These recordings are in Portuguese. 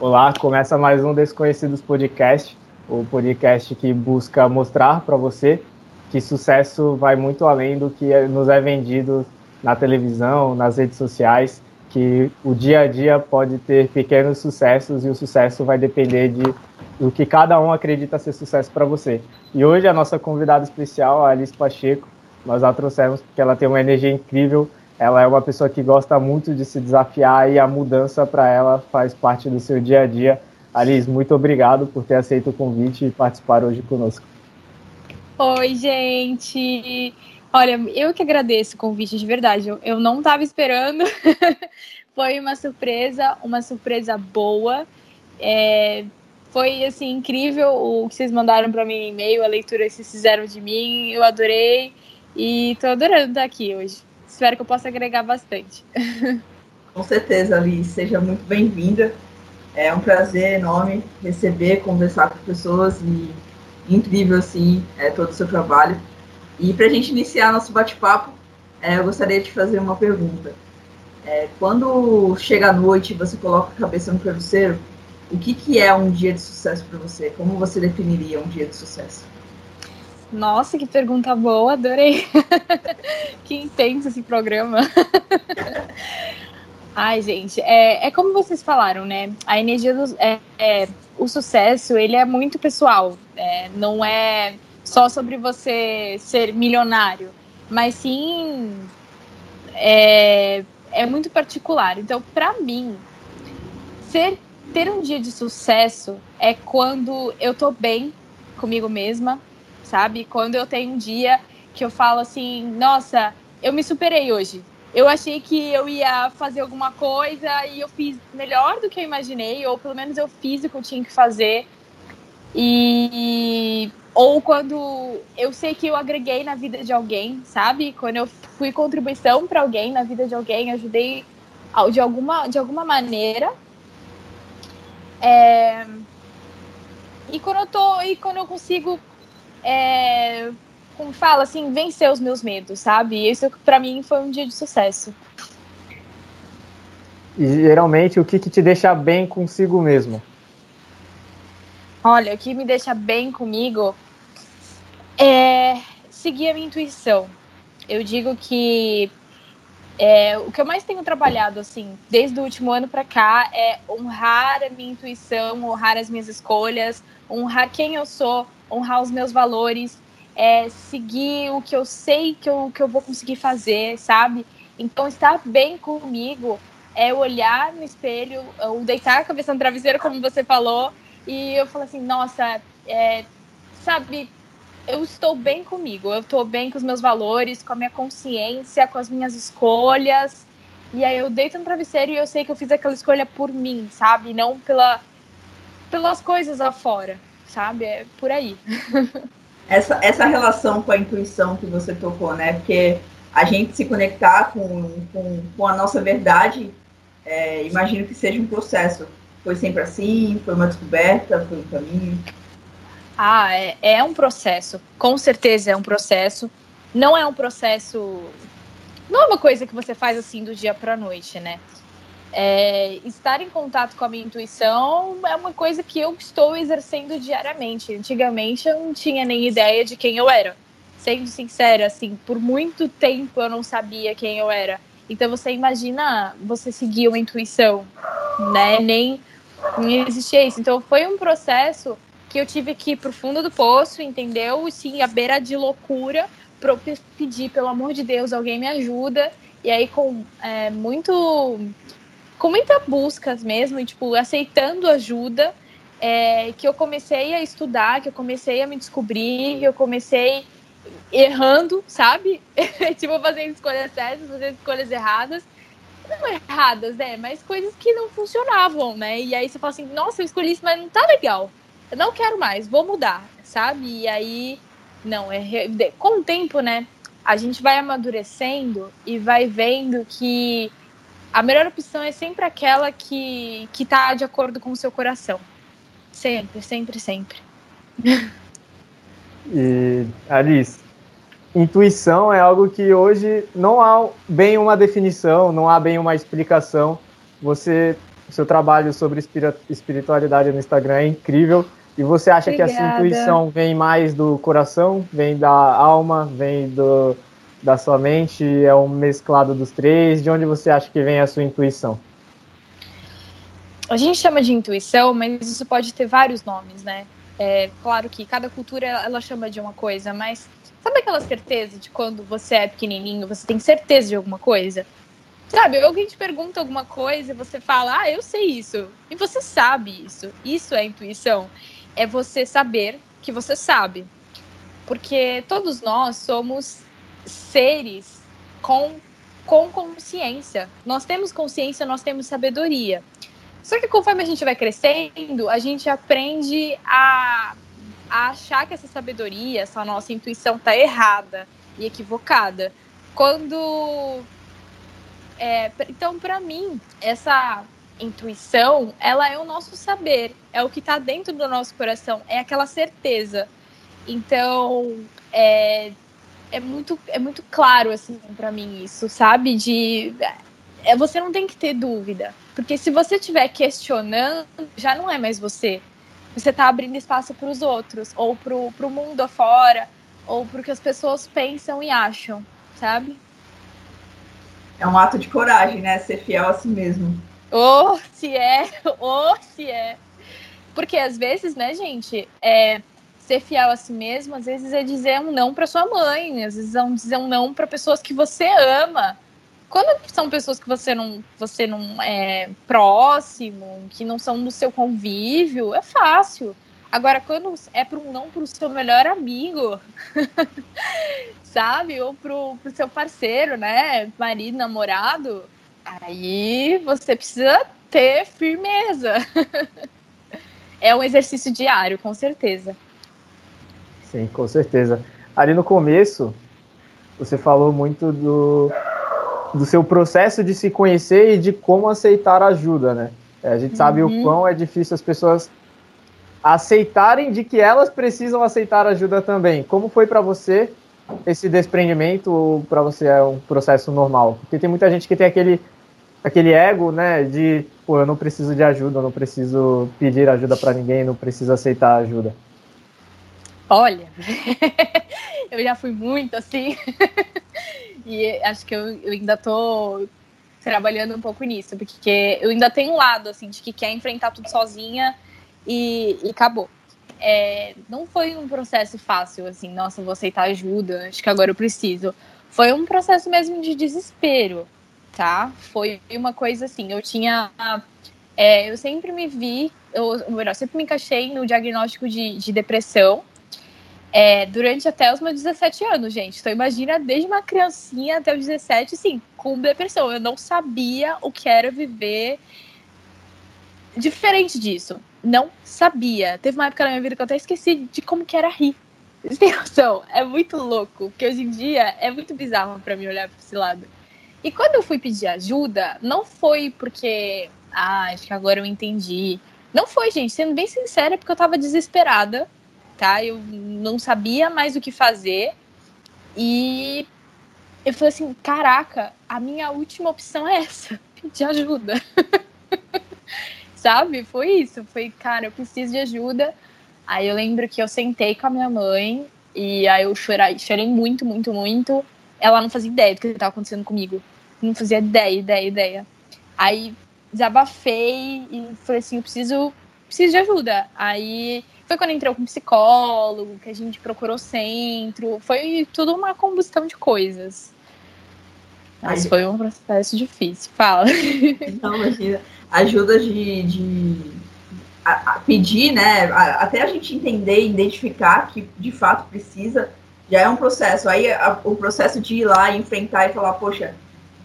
Olá, começa mais um Desconhecidos Podcast, o podcast que busca mostrar para você que sucesso vai muito além do que nos é vendido na televisão, nas redes sociais, que o dia a dia pode ter pequenos sucessos e o sucesso vai depender de do que cada um acredita ser sucesso para você. E hoje a nossa convidada especial, a Alice Pacheco, nós a trouxemos porque ela tem uma energia incrível, ela é uma pessoa que gosta muito de se desafiar e a mudança para ela faz parte do seu dia a dia. Alice, muito obrigado por ter aceito o convite e participar hoje conosco. Oi, gente! Olha, eu que agradeço o convite, de verdade. Eu, eu não estava esperando. foi uma surpresa, uma surpresa boa. É, foi assim incrível o que vocês mandaram para mim em e-mail, a leitura que vocês fizeram de mim. Eu adorei e estou adorando estar aqui hoje. Espero que eu possa agregar bastante. Com certeza, Alice. Seja muito bem-vinda. É um prazer enorme receber, conversar com pessoas e incrível, assim, é, todo o seu trabalho. E para a gente iniciar nosso bate-papo, é, eu gostaria de fazer uma pergunta. É, quando chega a noite e você coloca a cabeça no travesseiro, o que, que é um dia de sucesso para você? Como você definiria um dia de sucesso? Nossa, que pergunta boa, adorei. que intenso esse programa. Ai, gente, é, é como vocês falaram, né? A energia do. É, é, o sucesso, ele é muito pessoal. É, não é só sobre você ser milionário, mas sim. É, é muito particular. Então, para mim, ser, ter um dia de sucesso é quando eu tô bem comigo mesma, sabe? Quando eu tenho um dia que eu falo assim, nossa, eu me superei hoje, eu achei que eu ia fazer alguma coisa e eu fiz melhor do que eu imaginei, ou pelo menos eu fiz o que eu tinha que fazer. E ou quando eu sei que eu agreguei na vida de alguém, sabe? Quando eu fui contribuição para alguém na vida de alguém, ajudei de alguma de alguma maneira. É... E quando eu tô e quando eu consigo é como fala, assim, vencer os meus medos, sabe? Isso para mim foi um dia de sucesso. E geralmente o que, que te deixa bem consigo mesmo? Olha, o que me deixa bem comigo é seguir a minha intuição. Eu digo que é, o que eu mais tenho trabalhado, assim, desde o último ano para cá, é honrar a minha intuição, honrar as minhas escolhas, honrar quem eu sou, honrar os meus valores é seguir o que eu sei que eu, que eu vou conseguir fazer, sabe? Então, estar bem comigo é olhar no espelho, ou deitar a cabeça no travesseiro, como você falou, e eu falo assim, nossa, é, sabe, eu estou bem comigo, eu estou bem com os meus valores, com a minha consciência, com as minhas escolhas, e aí eu deito no travesseiro e eu sei que eu fiz aquela escolha por mim, sabe? Não pela, pelas coisas lá fora, sabe? É por aí. essa, essa relação com a intuição que você tocou, né? Porque a gente se conectar com, com, com a nossa verdade, é, imagino que seja um processo. Foi sempre assim? Foi uma descoberta? Foi um caminho? Ah, é, é um processo. Com certeza é um processo. Não é um processo. Não é uma coisa que você faz assim do dia para noite, né? É, estar em contato com a minha intuição é uma coisa que eu estou exercendo diariamente. Antigamente eu não tinha nem ideia de quem eu era. Sendo sincera, assim, por muito tempo eu não sabia quem eu era. Então você imagina você seguir uma intuição, né? Nem, nem existia isso. Então foi um processo que eu tive que ir pro fundo do poço, entendeu? Sim, à beira de loucura, para pedir, pelo amor de Deus, alguém me ajuda. E aí, com é, muito com muita busca mesmo, e, tipo, aceitando ajuda, é, que eu comecei a estudar, que eu comecei a me descobrir, que eu comecei errando, sabe? tipo, fazendo escolhas certas, fazendo escolhas erradas. Não erradas, né? Mas coisas que não funcionavam, né? E aí você fala assim, nossa, eu escolhi isso, mas não tá legal. Eu não quero mais, vou mudar, sabe? E aí, não, é com o tempo, né? A gente vai amadurecendo e vai vendo que a melhor opção é sempre aquela que, que tá de acordo com o seu coração. Sempre, sempre, sempre. E, Alice, intuição é algo que hoje não há bem uma definição, não há bem uma explicação. Você O seu trabalho sobre espiritualidade no Instagram é incrível. E você acha Obrigada. que essa intuição vem mais do coração, vem da alma, vem do, da sua mente, é um mesclado dos três? De onde você acha que vem a sua intuição? A gente chama de intuição, mas isso pode ter vários nomes, né? É, claro que cada cultura ela chama de uma coisa, mas sabe aquela certeza de quando você é pequenininho, você tem certeza de alguma coisa? Sabe, alguém te pergunta alguma coisa e você fala, ah, eu sei isso. E você sabe isso. Isso é intuição. É você saber que você sabe. Porque todos nós somos seres com, com consciência. Nós temos consciência, nós temos sabedoria. Só que conforme a gente vai crescendo, a gente aprende a, a achar que essa sabedoria, essa nossa intuição está errada e equivocada. Quando. É, então, para mim, essa intuição, ela é o nosso saber, é o que está dentro do nosso coração, é aquela certeza. Então, é, é muito, é muito claro, assim, para mim isso, sabe? De é, você não tem que ter dúvida. Porque se você estiver questionando, já não é mais você. Você está abrindo espaço para os outros, ou para o mundo afora, ou para o que as pessoas pensam e acham, sabe? É um ato de coragem, né? Ser fiel a si mesmo. Oh, se é! Oh, se é! Porque às vezes, né, gente, é, ser fiel a si mesmo, às vezes é dizer um não para sua mãe, às vezes é um dizer um não para pessoas que você ama quando são pessoas que você não, você não é próximo, que não são do seu convívio, é fácil. Agora, quando é para um não para o seu melhor amigo, sabe? Ou para o seu parceiro, né? Marido, namorado, aí você precisa ter firmeza. é um exercício diário, com certeza. Sim, com certeza. Ali no começo, você falou muito do do seu processo de se conhecer e de como aceitar ajuda, né? É, a gente sabe uhum. o quão é difícil as pessoas aceitarem de que elas precisam aceitar ajuda também. Como foi para você esse desprendimento ou para você é um processo normal? Porque tem muita gente que tem aquele aquele ego, né, de, pô, eu não preciso de ajuda, eu não preciso pedir ajuda para ninguém, não preciso aceitar ajuda. Olha, eu já fui muito assim. E acho que eu, eu ainda tô trabalhando um pouco nisso, porque eu ainda tenho um lado, assim, de que quer enfrentar tudo sozinha e, e acabou. É, não foi um processo fácil, assim, nossa, vou aceitar ajuda, acho que agora eu preciso. Foi um processo mesmo de desespero, tá? Foi uma coisa assim, eu tinha. É, eu sempre me vi, eu, melhor, sempre me encaixei no diagnóstico de, de depressão, é, durante até os meus 17 anos, gente. Então, imagina desde uma criancinha até os 17, sim, com depressão. Eu não sabia o que era viver diferente disso. Não sabia. Teve uma época na minha vida que eu até esqueci de como que era rir. Vocês noção? É muito louco, porque hoje em dia é muito bizarro para mim olhar para esse lado. E quando eu fui pedir ajuda, não foi porque, ah, acho que agora eu entendi. Não foi, gente, sendo bem sincera, porque eu tava desesperada tá? Eu não sabia mais o que fazer. E eu falei assim: caraca, a minha última opção é essa, pedir ajuda. Sabe? Foi isso. Foi, cara, eu preciso de ajuda. Aí eu lembro que eu sentei com a minha mãe e aí eu chorei, chorei muito, muito, muito. Ela não fazia ideia do que estava acontecendo comigo. Não fazia ideia, ideia, ideia. Aí desabafei e falei assim, eu preciso, preciso de ajuda. Aí foi quando entrou com psicólogo, que a gente procurou centro. Foi tudo uma combustão de coisas. Mas foi um processo difícil. Fala. Não, imagina. Ajuda de, de a, a pedir, né? A, até a gente entender, identificar que de fato precisa, já é um processo. Aí o processo de ir lá e enfrentar e falar, poxa,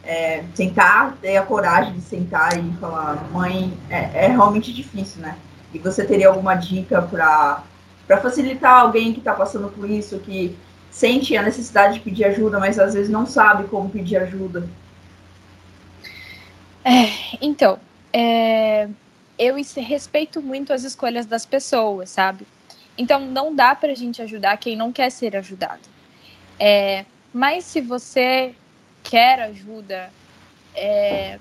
é, sentar, ter a coragem de sentar e falar, mãe, é, é realmente difícil, né? E você teria alguma dica para facilitar alguém que está passando por isso, que sente a necessidade de pedir ajuda, mas às vezes não sabe como pedir ajuda? É, então, é, eu respeito muito as escolhas das pessoas, sabe? Então, não dá para a gente ajudar quem não quer ser ajudado. É, mas se você quer ajuda, é,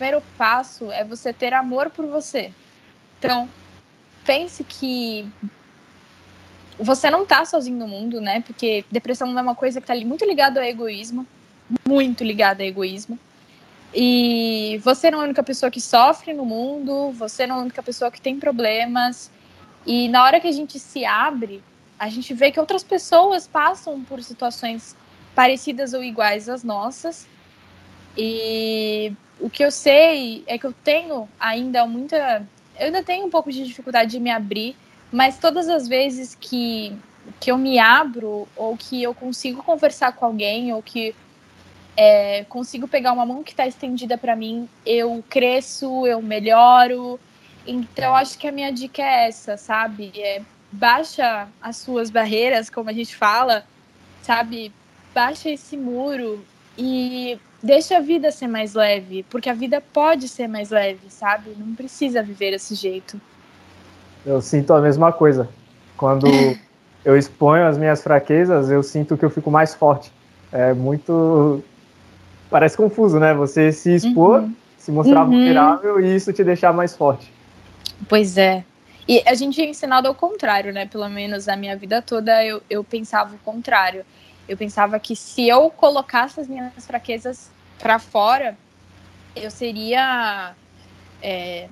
primeiro passo é você ter amor por você. Então, pense que você não tá sozinho no mundo, né? Porque depressão é uma coisa que tá muito ligada ao egoísmo, muito ligada ao egoísmo. E você não é a única pessoa que sofre no mundo, você não é a única pessoa que tem problemas. E na hora que a gente se abre, a gente vê que outras pessoas passam por situações parecidas ou iguais às nossas. E o que eu sei é que eu tenho ainda muita. Eu ainda tenho um pouco de dificuldade de me abrir, mas todas as vezes que, que eu me abro, ou que eu consigo conversar com alguém, ou que é, consigo pegar uma mão que está estendida para mim, eu cresço, eu melhoro. Então, acho que a minha dica é essa, sabe? É, baixa as suas barreiras, como a gente fala, sabe? Baixa esse muro e deixa a vida ser mais leve, porque a vida pode ser mais leve, sabe? Não precisa viver desse jeito. Eu sinto a mesma coisa. Quando eu exponho as minhas fraquezas, eu sinto que eu fico mais forte. É muito parece confuso, né? Você se expor, uhum. se mostrar uhum. vulnerável e isso te deixar mais forte. Pois é. E a gente é ensinado ao contrário, né? Pelo menos a minha vida toda eu, eu pensava o contrário. Eu pensava que se eu colocasse as minhas fraquezas para fora, eu seria, é,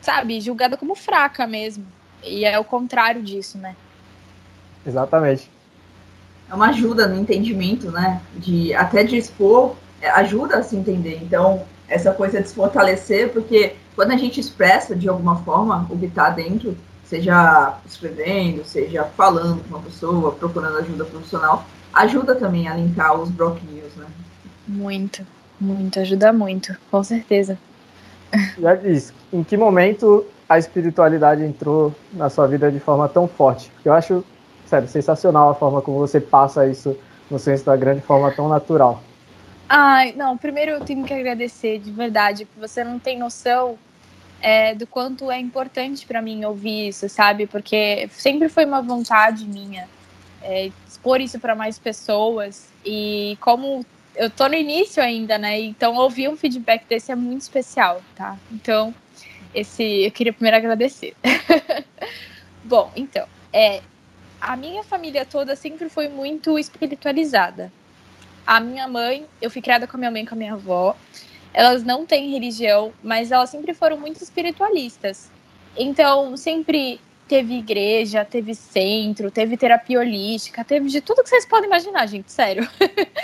sabe, julgada como fraca mesmo. E é o contrário disso, né? Exatamente é uma ajuda no entendimento, né? De até de expor, é, ajuda a se entender. Então, essa coisa de se fortalecer, porque quando a gente expressa de alguma forma o que está dentro, seja escrevendo, seja falando com uma pessoa, procurando ajuda profissional, ajuda também a limpar os bloquinhos, né? Muito, muito, ajuda muito, com certeza. Já disse, em que momento a espiritualidade entrou na sua vida de forma tão forte? Porque eu acho sério, sensacional a forma como você passa isso no seu Instagram de forma tão natural. Ai, não, primeiro eu tenho que agradecer de verdade, porque você não tem noção é, do quanto é importante para mim ouvir isso, sabe? Porque sempre foi uma vontade minha é, expor isso para mais pessoas e como eu tô no início ainda, né? Então ouvir um feedback desse é muito especial, tá? Então esse eu queria primeiro agradecer. Bom, então é, a minha família toda sempre foi muito espiritualizada. A minha mãe, eu fui criada com a minha mãe e com a minha avó. Elas não têm religião, mas elas sempre foram muito espiritualistas. Então, sempre teve igreja, teve centro, teve terapia holística, teve de tudo que vocês podem imaginar, gente, sério.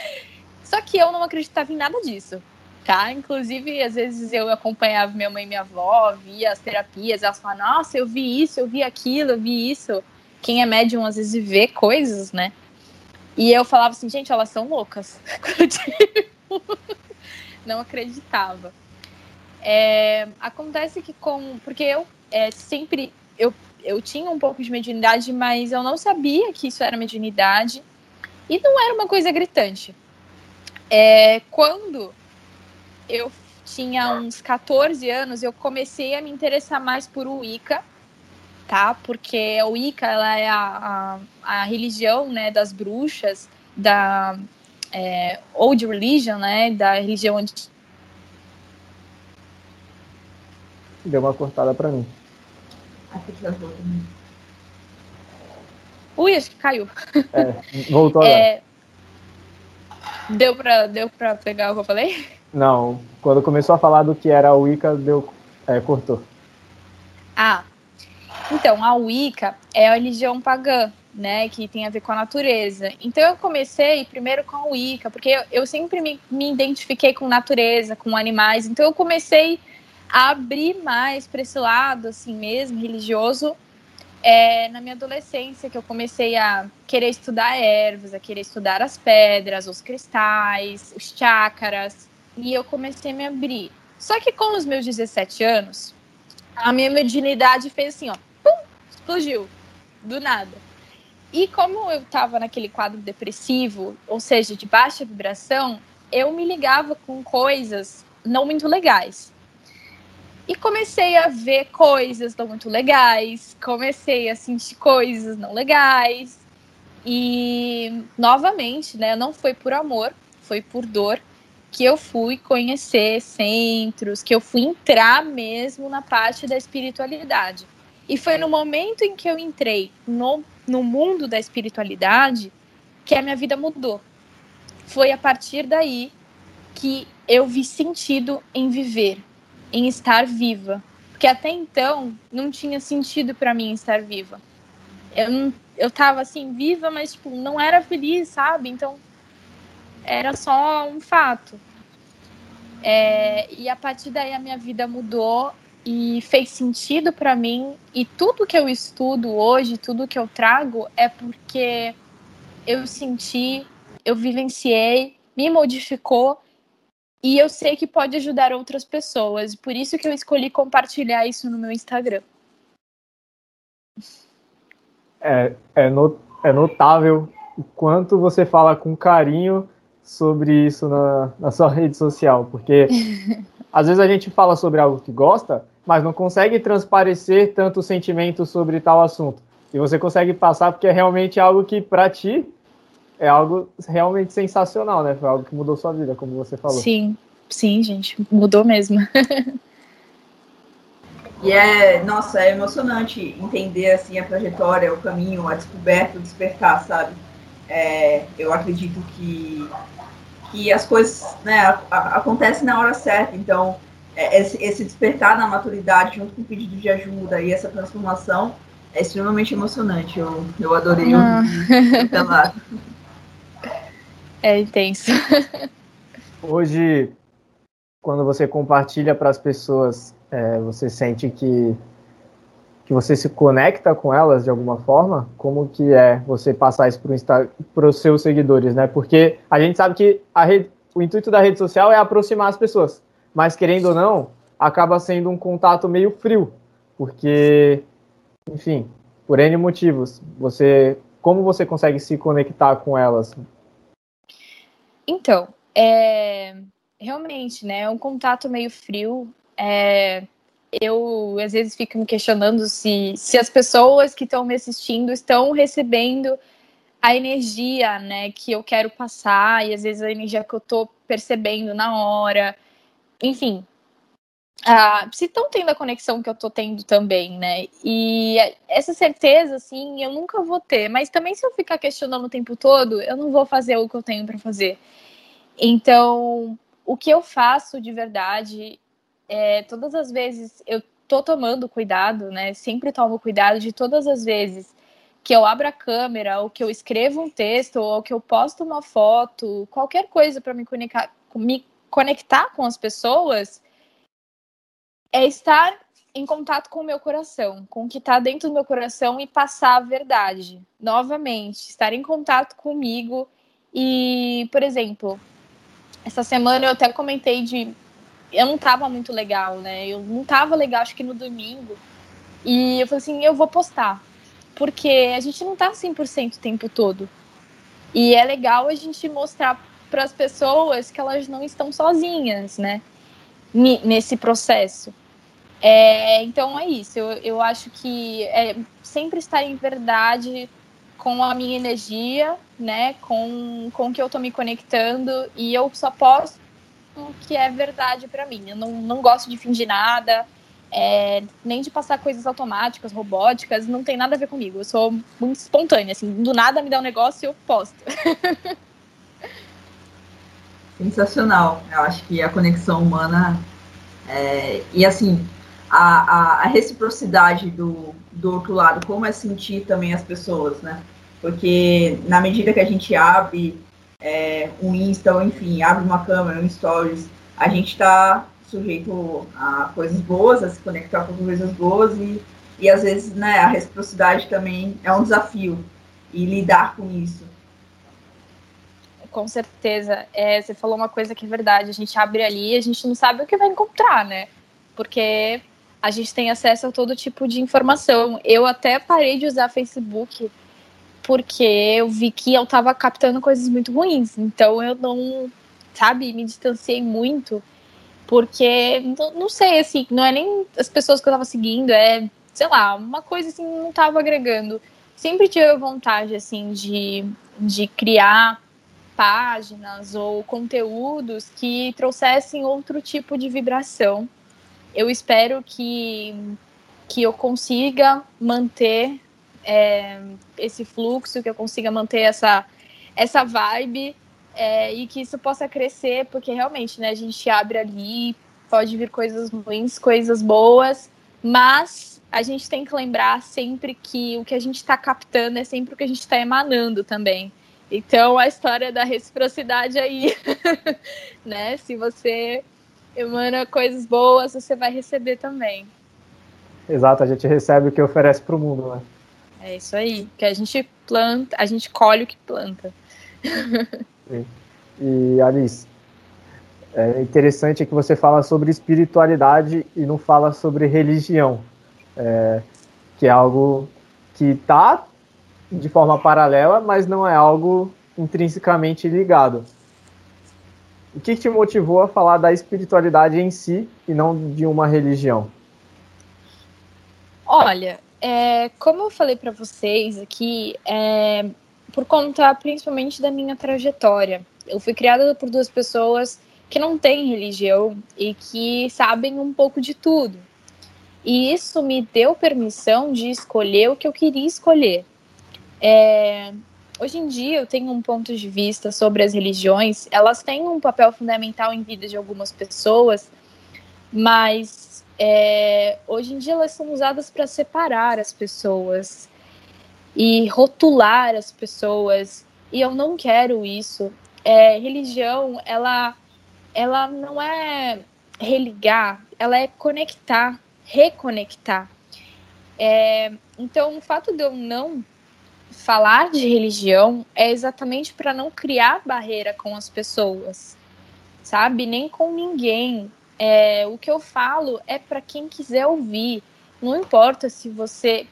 Só que eu não acreditava em nada disso, tá? Inclusive, às vezes eu acompanhava minha mãe e minha avó, via as terapias, elas falavam, nossa, eu vi isso, eu vi aquilo, eu vi isso quem é médium às vezes vê coisas, né? E eu falava assim, gente, elas são loucas. não acreditava. É, acontece que com. Porque eu é, sempre. Eu, eu tinha um pouco de mediunidade, mas eu não sabia que isso era mediunidade. E não era uma coisa gritante. É, quando eu tinha uns 14 anos, eu comecei a me interessar mais por Wicca tá? Porque o Wicca ela é a, a, a religião né, das bruxas, da é, Old Religion, né? Da religião onde Deu uma cortada para mim. Ui, acho que caiu. É, voltou agora. É, deu para deu pra pegar o que eu falei? Não, quando começou a falar do que era o Wicca, deu, é, cortou. Ah, então, a Wicca é a religião pagã, né, que tem a ver com a natureza. Então eu comecei primeiro com a Wicca, porque eu, eu sempre me, me, identifiquei com natureza, com animais. Então eu comecei a abrir mais para esse lado, assim mesmo, religioso, é, na minha adolescência, que eu comecei a querer estudar ervas, a querer estudar as pedras, os cristais, os chakras, e eu comecei a me abrir. Só que com os meus 17 anos, a minha mediunidade fez assim, ó, explodiu do nada. E como eu estava naquele quadro depressivo, ou seja, de baixa vibração, eu me ligava com coisas não muito legais. E comecei a ver coisas não muito legais, comecei a sentir coisas não legais. E novamente, né, não foi por amor, foi por dor. que eu fui conhecer centros, que eu fui entrar mesmo na parte da espiritualidade. E foi no momento em que eu entrei no, no mundo da espiritualidade que a minha vida mudou. Foi a partir daí que eu vi sentido em viver, em estar viva. Porque até então não tinha sentido para mim estar viva. Eu, eu tava assim, viva, mas tipo, não era feliz, sabe? Então era só um fato. É, e a partir daí a minha vida mudou e fez sentido para mim. E tudo que eu estudo hoje, tudo que eu trago, é porque eu senti, eu vivenciei, me modificou e eu sei que pode ajudar outras pessoas. Por isso que eu escolhi compartilhar isso no meu Instagram. É, é, not, é notável o quanto você fala com carinho sobre isso na, na sua rede social, porque às vezes a gente fala sobre algo que gosta, mas não consegue transparecer tanto sentimento sobre tal assunto. E você consegue passar porque é realmente algo que, para ti, é algo realmente sensacional, né? Foi algo que mudou sua vida, como você falou. Sim, sim, gente, mudou mesmo. e é, nossa, é emocionante entender assim a trajetória, o caminho, a descoberta, o despertar, sabe? É, eu acredito que que as coisas né, a, a, acontecem na hora certa, então esse, esse despertar na maturidade junto com o pedido de ajuda e essa transformação é extremamente emocionante. Eu, eu adorei ah. ouvir É intenso. Hoje, quando você compartilha para as pessoas, é, você sente que, que você se conecta com elas de alguma forma? Como que é você passar isso para os seus seguidores, né? Porque a gente sabe que a rede, o intuito da rede social é aproximar as pessoas, mas querendo ou não, acaba sendo um contato meio frio, porque, enfim, por N motivos, você, como você consegue se conectar com elas? Então, é, realmente, né, é um contato meio frio. É, eu às vezes fico me questionando se, se as pessoas que estão me assistindo estão recebendo a energia, né, que eu quero passar e às vezes a energia que eu tô percebendo na hora. Enfim, ah, se estão tendo a conexão que eu tô tendo também, né? E essa certeza, assim, eu nunca vou ter. Mas também se eu ficar questionando o tempo todo, eu não vou fazer o que eu tenho para fazer. Então, o que eu faço de verdade é todas as vezes eu tô tomando cuidado, né? Sempre tomo cuidado de todas as vezes que eu abro a câmera, ou que eu escrevo um texto, ou que eu posto uma foto, qualquer coisa para me conectar, me conectar com as pessoas é estar em contato com o meu coração, com o que está dentro do meu coração e passar a verdade. Novamente, estar em contato comigo e, por exemplo, essa semana eu até comentei de eu não tava muito legal, né? Eu não tava legal, acho que no domingo. E eu falei assim, eu vou postar. Porque a gente não tá 100% o tempo todo. E é legal a gente mostrar para as pessoas que elas não estão sozinhas, né? nesse processo. É, então é isso, eu, eu acho que é sempre estar em verdade com a minha energia, né, com, com que eu tô me conectando e eu só posso o que é verdade para mim. Eu não, não gosto de fingir nada, é, nem de passar coisas automáticas, robóticas, não tem nada a ver comigo. Eu sou muito espontânea, assim, do nada me dá um negócio e eu posto. Sensacional. Eu acho que a conexão humana é, e assim a, a, a, reciprocidade do, do outro lado, como é sentir também as pessoas, né? Porque na medida que a gente abre é, um Insta, ou enfim, abre uma câmera, um Stories, a gente está sujeito a coisas boas, a se conectar com coisas boas e, e às vezes né, a reciprocidade também é um desafio e lidar com isso com certeza. É, você falou uma coisa que é verdade. A gente abre ali e a gente não sabe o que vai encontrar, né? Porque a gente tem acesso a todo tipo de informação. Eu até parei de usar Facebook porque eu vi que eu tava captando coisas muito ruins. Então eu não, sabe, me distanciei muito. Porque, não, sei, assim, não é nem as pessoas que eu tava seguindo, é, sei lá, uma coisa assim, não tava agregando. Sempre tive vontade, assim, de, de criar páginas ou conteúdos que trouxessem outro tipo de vibração. Eu espero que, que eu consiga manter é, esse fluxo, que eu consiga manter essa, essa vibe é, e que isso possa crescer, porque realmente né, a gente abre ali, pode vir coisas ruins, coisas boas, mas a gente tem que lembrar sempre que o que a gente está captando é sempre o que a gente está emanando também. Então, a história da reciprocidade aí, né? Se você emana coisas boas, você vai receber também. Exato, a gente recebe o que oferece para o mundo, né? É isso aí, que a gente planta, a gente colhe o que planta. Sim. E Alice, é interessante que você fala sobre espiritualidade e não fala sobre religião, é, que é algo que está de forma paralela, mas não é algo intrinsecamente ligado. O que te motivou a falar da espiritualidade em si e não de uma religião? Olha, é, como eu falei para vocês aqui, é, por conta principalmente da minha trajetória, eu fui criada por duas pessoas que não têm religião e que sabem um pouco de tudo. E isso me deu permissão de escolher o que eu queria escolher. É, hoje em dia eu tenho um ponto de vista sobre as religiões, elas têm um papel fundamental em vida de algumas pessoas, mas é, hoje em dia elas são usadas para separar as pessoas e rotular as pessoas, e eu não quero isso. É, religião, ela, ela não é religar, ela é conectar, reconectar. É, então, o fato de eu não falar de religião é exatamente para não criar barreira com as pessoas, sabe? Nem com ninguém. É, o que eu falo é para quem quiser ouvir. Não importa se você.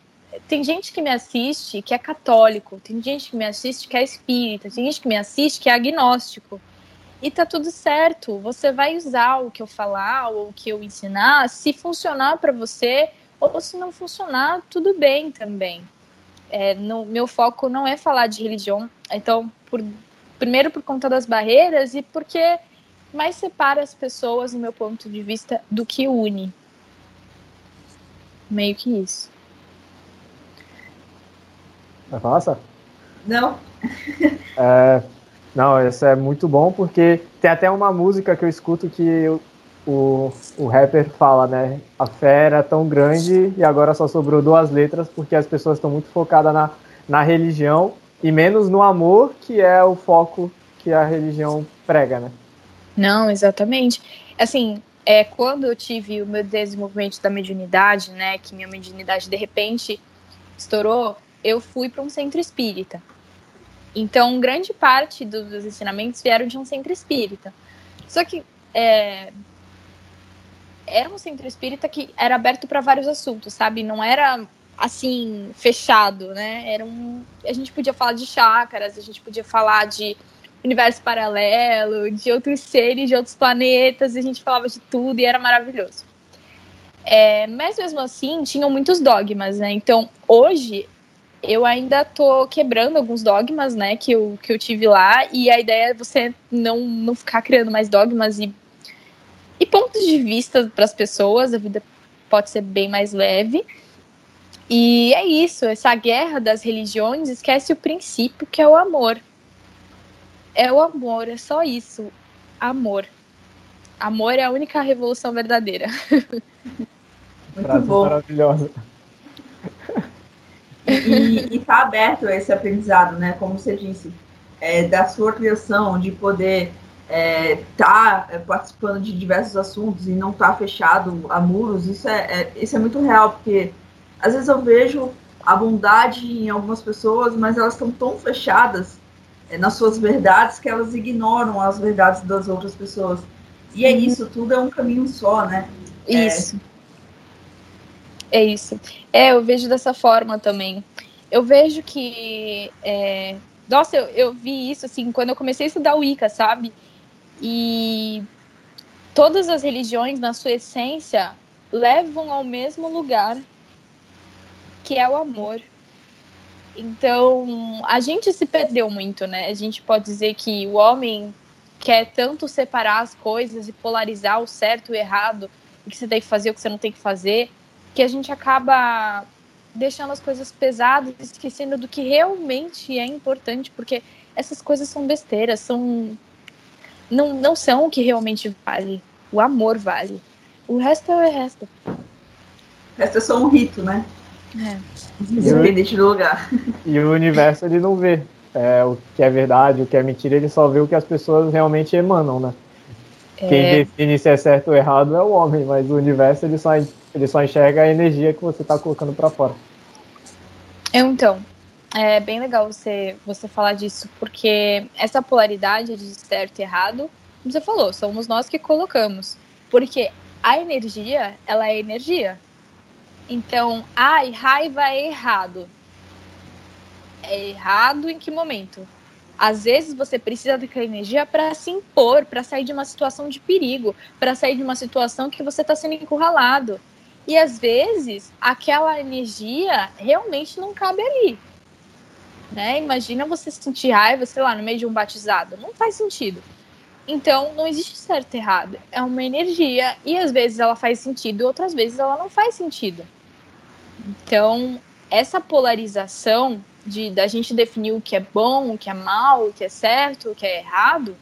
Tem gente que me assiste que é católico, tem gente que me assiste que é espírita, tem gente que me assiste que é agnóstico. E tá tudo certo. Você vai usar o que eu falar ou o que eu ensinar se funcionar para você, ou se não funcionar, tudo bem também é, no, meu foco não é falar de religião. Então, por, primeiro por conta das barreiras e porque mais separa as pessoas, no meu ponto de vista, do que une. Meio que isso. Vai falar, Sá? Não. é, não, isso é muito bom porque tem até uma música que eu escuto que o, o rapper fala, né? A fé era tão grande e agora só sobrou duas letras porque as pessoas estão muito focadas na, na religião e menos no amor, que é o foco que a religião prega, né? Não, exatamente. Assim, é, quando eu tive o meu desenvolvimento da mediunidade, né, que minha mediunidade de repente estourou, eu fui para um centro espírita. Então, grande parte dos ensinamentos vieram de um centro espírita. Só que é, era um centro espírita que era aberto para vários assuntos, sabe? Não era assim fechado, né? Era um, a gente podia falar de chácaras, a gente podia falar de universo paralelo, de outros seres, de outros planetas, a gente falava de tudo e era maravilhoso. É, mas mesmo assim, tinham muitos dogmas, né? Então, hoje eu ainda tô quebrando alguns dogmas, né, que eu, que eu tive lá, e a ideia é você não, não ficar criando mais dogmas e e pontos de vista para as pessoas, a vida pode ser bem mais leve. E é isso, essa guerra das religiões esquece o princípio que é o amor. É o amor, é só isso. Amor. Amor é a única revolução verdadeira. Muito Frase bom. Maravilhosa. E está aberto esse aprendizado, né? Como você disse, é, da sua criação, de poder é, tá é, participando de diversos assuntos e não tá fechado a muros, isso é, é, isso é muito real, porque às vezes eu vejo a bondade em algumas pessoas, mas elas estão tão fechadas é, nas suas verdades que elas ignoram as verdades das outras pessoas. E é isso, tudo é um caminho só, né? É. Isso. É, isso. É, eu vejo dessa forma também. Eu vejo que. Nossa, eu, eu vi isso assim quando eu comecei a estudar Wicca, sabe? E todas as religiões, na sua essência, levam ao mesmo lugar, que é o amor. Então, a gente se perdeu muito, né? A gente pode dizer que o homem quer tanto separar as coisas e polarizar o certo e o errado, o que você tem que fazer, o que você não tem que fazer, que a gente acaba deixando as coisas pesadas, esquecendo do que realmente é importante, porque essas coisas são besteiras, são não, não são o que realmente vale. O amor vale. O resto é o resto. O resto é só um rito, né? É. Independente do lugar. E o universo ele não vê é, o que é verdade, o que é mentira, ele só vê o que as pessoas realmente emanam, né? É... Quem define se é certo ou errado é o homem, mas o universo ele só, ele só enxerga a energia que você está colocando para fora. Então, é bem legal você, você falar disso, porque essa polaridade de certo e errado, como você falou, somos nós que colocamos. Porque a energia, ela é energia. Então, ai, raiva é errado. É errado em que momento? Às vezes você precisa daquela energia para se impor, para sair de uma situação de perigo, para sair de uma situação que você está sendo encurralado. E às vezes aquela energia realmente não cabe ali. Né? Imagina você sentir raiva, sei lá, no meio de um batizado. Não faz sentido. Então, não existe certo e errado. É uma energia e às vezes ela faz sentido, outras vezes ela não faz sentido. Então, essa polarização de da gente definir o que é bom, o que é mal, o que é certo, o que é errado,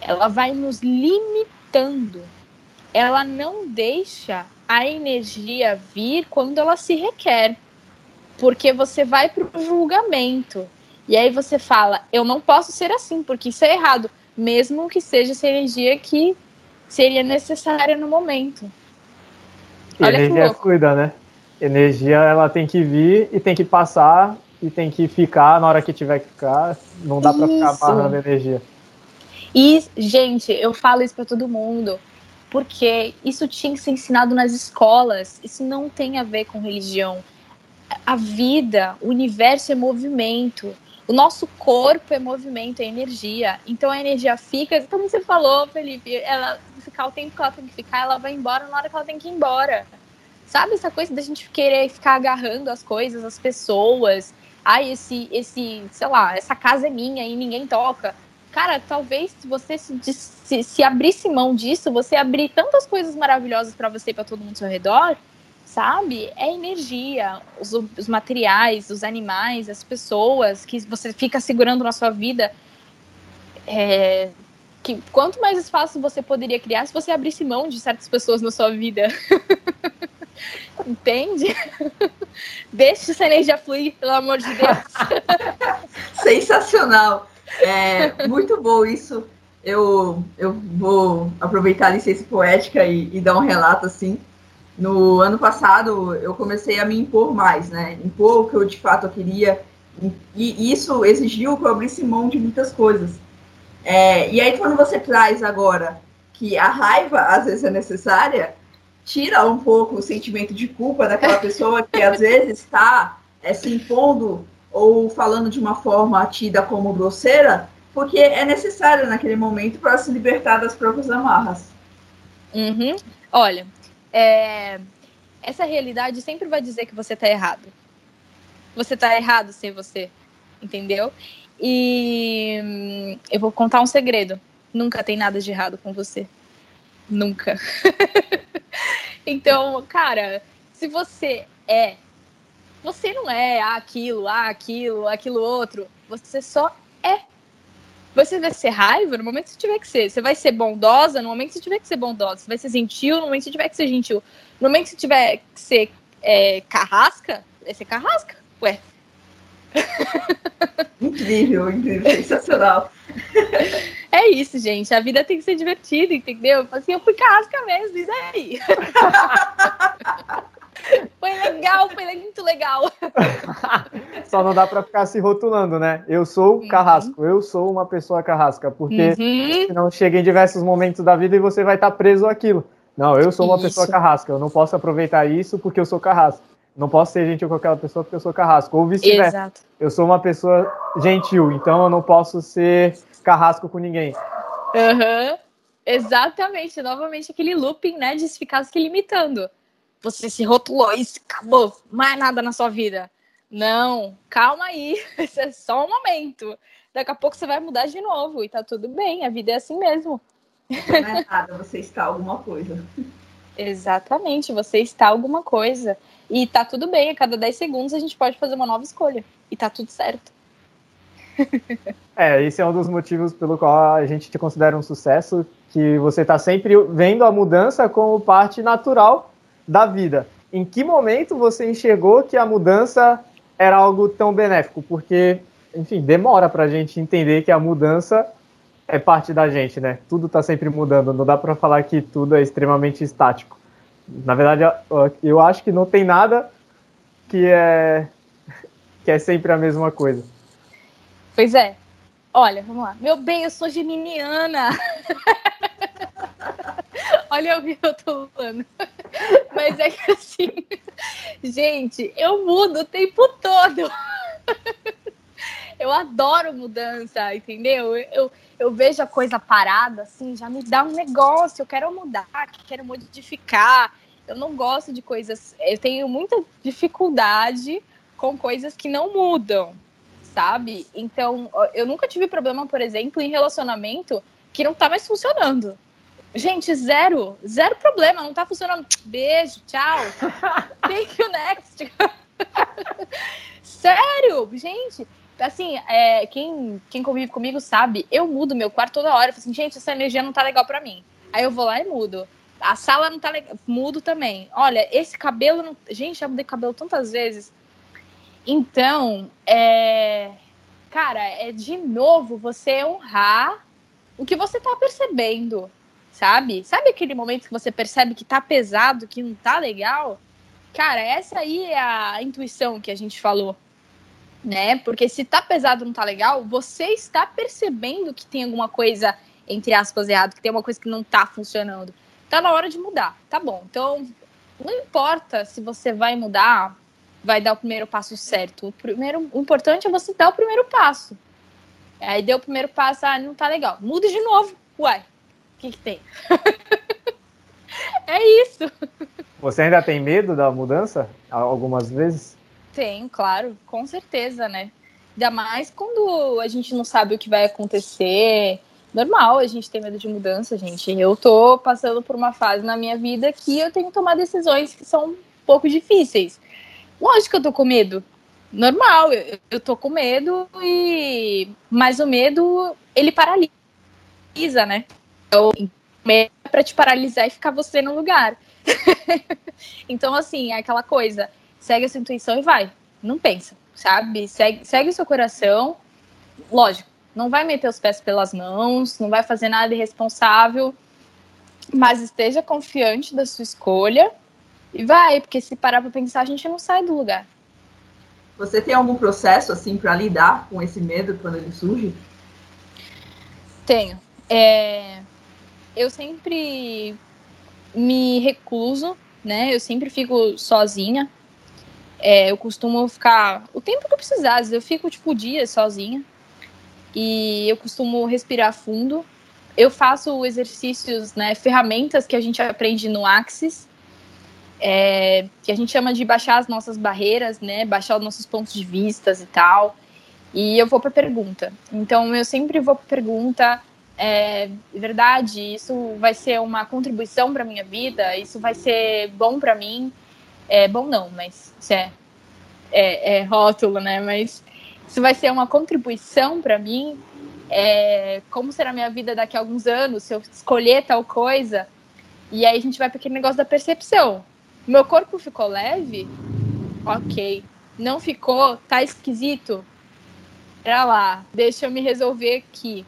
ela vai nos limitando. Ela não deixa a energia vir quando ela se requer. Porque você vai para o julgamento. E aí você fala, eu não posso ser assim, porque isso é errado, mesmo que seja essa energia que seria necessária no momento. Olha energia cuida, né? Energia ela tem que vir e tem que passar e tem que ficar na hora que tiver que ficar. Não dá para ficar amarrando energia. E, gente, eu falo isso para todo mundo porque isso tinha que ser ensinado nas escolas. Isso não tem a ver com religião. A vida, o universo é movimento. O nosso corpo é movimento, é energia. Então a energia fica, como você falou, Felipe, ela ficar o tempo que ela tem que ficar, ela vai embora na hora que ela tem que ir embora. Sabe essa coisa da gente querer ficar agarrando as coisas, as pessoas? Ai, esse, esse, sei lá, essa casa é minha e ninguém toca cara, talvez se você se, se, se abrisse mão disso, você abrir tantas coisas maravilhosas para você e para todo mundo ao seu redor, sabe? É energia, os, os, materiais, os animais, as pessoas que você fica segurando na sua vida. É, que quanto mais espaço você poderia criar se você abrisse mão de certas pessoas na sua vida. Entende? Deixe essa energia fluir, pelo amor de Deus. Sensacional. É muito bom isso. Eu, eu vou aproveitar a licença poética e, e dar um relato assim. No ano passado, eu comecei a me impor mais, né? Impor o que eu de fato queria. E isso exigiu que eu abrisse mão de muitas coisas. É, e aí, quando você traz agora que a raiva às vezes é necessária, tira um pouco o sentimento de culpa daquela pessoa que às vezes está é, se impondo ou falando de uma forma tida como grosseira, porque é necessário naquele momento para se libertar das próprias amarras. Uhum. Olha, é... essa realidade sempre vai dizer que você está errado. Você está errado sem você, entendeu? E hum, eu vou contar um segredo. Nunca tem nada de errado com você. Nunca. então, cara, se você é você não é aquilo, aquilo, aquilo outro. Você só é. Você vai ser raiva no momento que você tiver que ser. Você vai ser bondosa no momento que você tiver que ser bondosa. Você vai ser gentil no momento que você tiver que ser gentil. No momento que você tiver que ser é, carrasca, vai ser carrasca. Ué. Incrível, incrível, sensacional. É isso, gente. A vida tem que ser divertida, entendeu? Assim, eu fui carrasca mesmo, e daí? Foi legal, foi muito legal. Só não dá para ficar se rotulando, né? Eu sou uhum. carrasco, eu sou uma pessoa carrasca, porque uhum. senão chega em diversos momentos da vida e você vai estar tá preso àquilo. Não, eu sou uma isso. pessoa carrasca, eu não posso aproveitar isso porque eu sou carrasco. Não posso ser gentil com aquela pessoa porque eu sou carrasco. Ou vice-versa. Eu sou uma pessoa gentil, então eu não posso ser carrasco com ninguém. Uhum. Exatamente, novamente aquele looping, né, de ficar se limitando você se rotulou e acabou, mais nada na sua vida. Não, calma aí, esse é só um momento. Daqui a pouco você vai mudar de novo e tá tudo bem, a vida é assim mesmo. Não é nada, você está alguma coisa. Exatamente, você está alguma coisa. E tá tudo bem, a cada 10 segundos a gente pode fazer uma nova escolha. E tá tudo certo. É, esse é um dos motivos pelo qual a gente te considera um sucesso, que você está sempre vendo a mudança como parte natural da vida. Em que momento você enxergou que a mudança era algo tão benéfico? Porque, enfim, demora para a gente entender que a mudança é parte da gente, né? Tudo está sempre mudando, não dá para falar que tudo é extremamente estático. Na verdade, eu acho que não tem nada que é que é sempre a mesma coisa. Pois é. Olha, vamos lá. Meu bem, eu sou geminiana. Olha o que eu tô falando. Mas é que assim, gente, eu mudo o tempo todo. Eu adoro mudança, entendeu? Eu, eu vejo a coisa parada, assim, já me dá um negócio. Eu quero mudar, quero modificar. Eu não gosto de coisas. Eu tenho muita dificuldade com coisas que não mudam, sabe? Então, eu nunca tive problema, por exemplo, em relacionamento que não tá mais funcionando. Gente, zero, zero problema, não tá funcionando. Beijo, tchau. Thank you next. Sério, gente, assim, é, quem, quem convive comigo sabe, eu mudo meu quarto toda hora. Eu falo assim, gente, essa energia não tá legal para mim. Aí eu vou lá e mudo. A sala não tá legal, mudo também. Olha, esse cabelo não... Gente, já mudei cabelo tantas vezes. Então, é... cara, é de novo você honrar o que você tá percebendo, sabe? Sabe aquele momento que você percebe que tá pesado, que não tá legal? Cara, essa aí é a intuição que a gente falou né? Porque se tá pesado não tá legal, você está percebendo que tem alguma coisa, entre aspas, errado, que tem uma coisa que não tá funcionando. Tá na hora de mudar, tá bom. Então, não importa se você vai mudar, vai dar o primeiro passo certo. O, primeiro, o importante é você dar o primeiro passo. Aí deu o primeiro passo, ah, não tá legal. Muda de novo. Uai, o que, que tem? é isso. Você ainda tem medo da mudança? Algumas vezes? Tenho, claro, com certeza, né? Ainda mais quando a gente não sabe o que vai acontecer. Normal, a gente tem medo de mudança, gente. Eu tô passando por uma fase na minha vida que eu tenho que tomar decisões que são um pouco difíceis. Lógico que eu tô com medo. Normal, eu, eu tô com medo e. Mas o medo, ele paralisa, né? Então, é pra te paralisar e ficar você no lugar. então, assim, é aquela coisa segue a sua intuição e vai. Não pensa, sabe? Segue, segue o seu coração. Lógico, não vai meter os pés pelas mãos, não vai fazer nada irresponsável, mas esteja confiante da sua escolha e vai, porque se parar para pensar, a gente não sai do lugar. Você tem algum processo assim para lidar com esse medo quando ele surge? Tenho. É... Eu sempre me recuso, né? Eu sempre fico sozinha é, eu costumo ficar o tempo que eu precisar, eu fico tipo dias sozinha. E eu costumo respirar fundo. Eu faço exercícios, né, ferramentas que a gente aprende no Axis, é, que a gente chama de baixar as nossas barreiras, né, baixar os nossos pontos de vistas e tal. E eu vou para pergunta. Então eu sempre vou para pergunta. É verdade, isso vai ser uma contribuição para minha vida, isso vai ser bom para mim. É bom não, mas isso é, é, é rótulo, né? Mas isso vai ser uma contribuição para mim. É, como será minha vida daqui a alguns anos se eu escolher tal coisa? E aí a gente vai para aquele negócio da percepção. Meu corpo ficou leve? Ok. Não ficou? Tá esquisito? Pra lá, deixa eu me resolver aqui.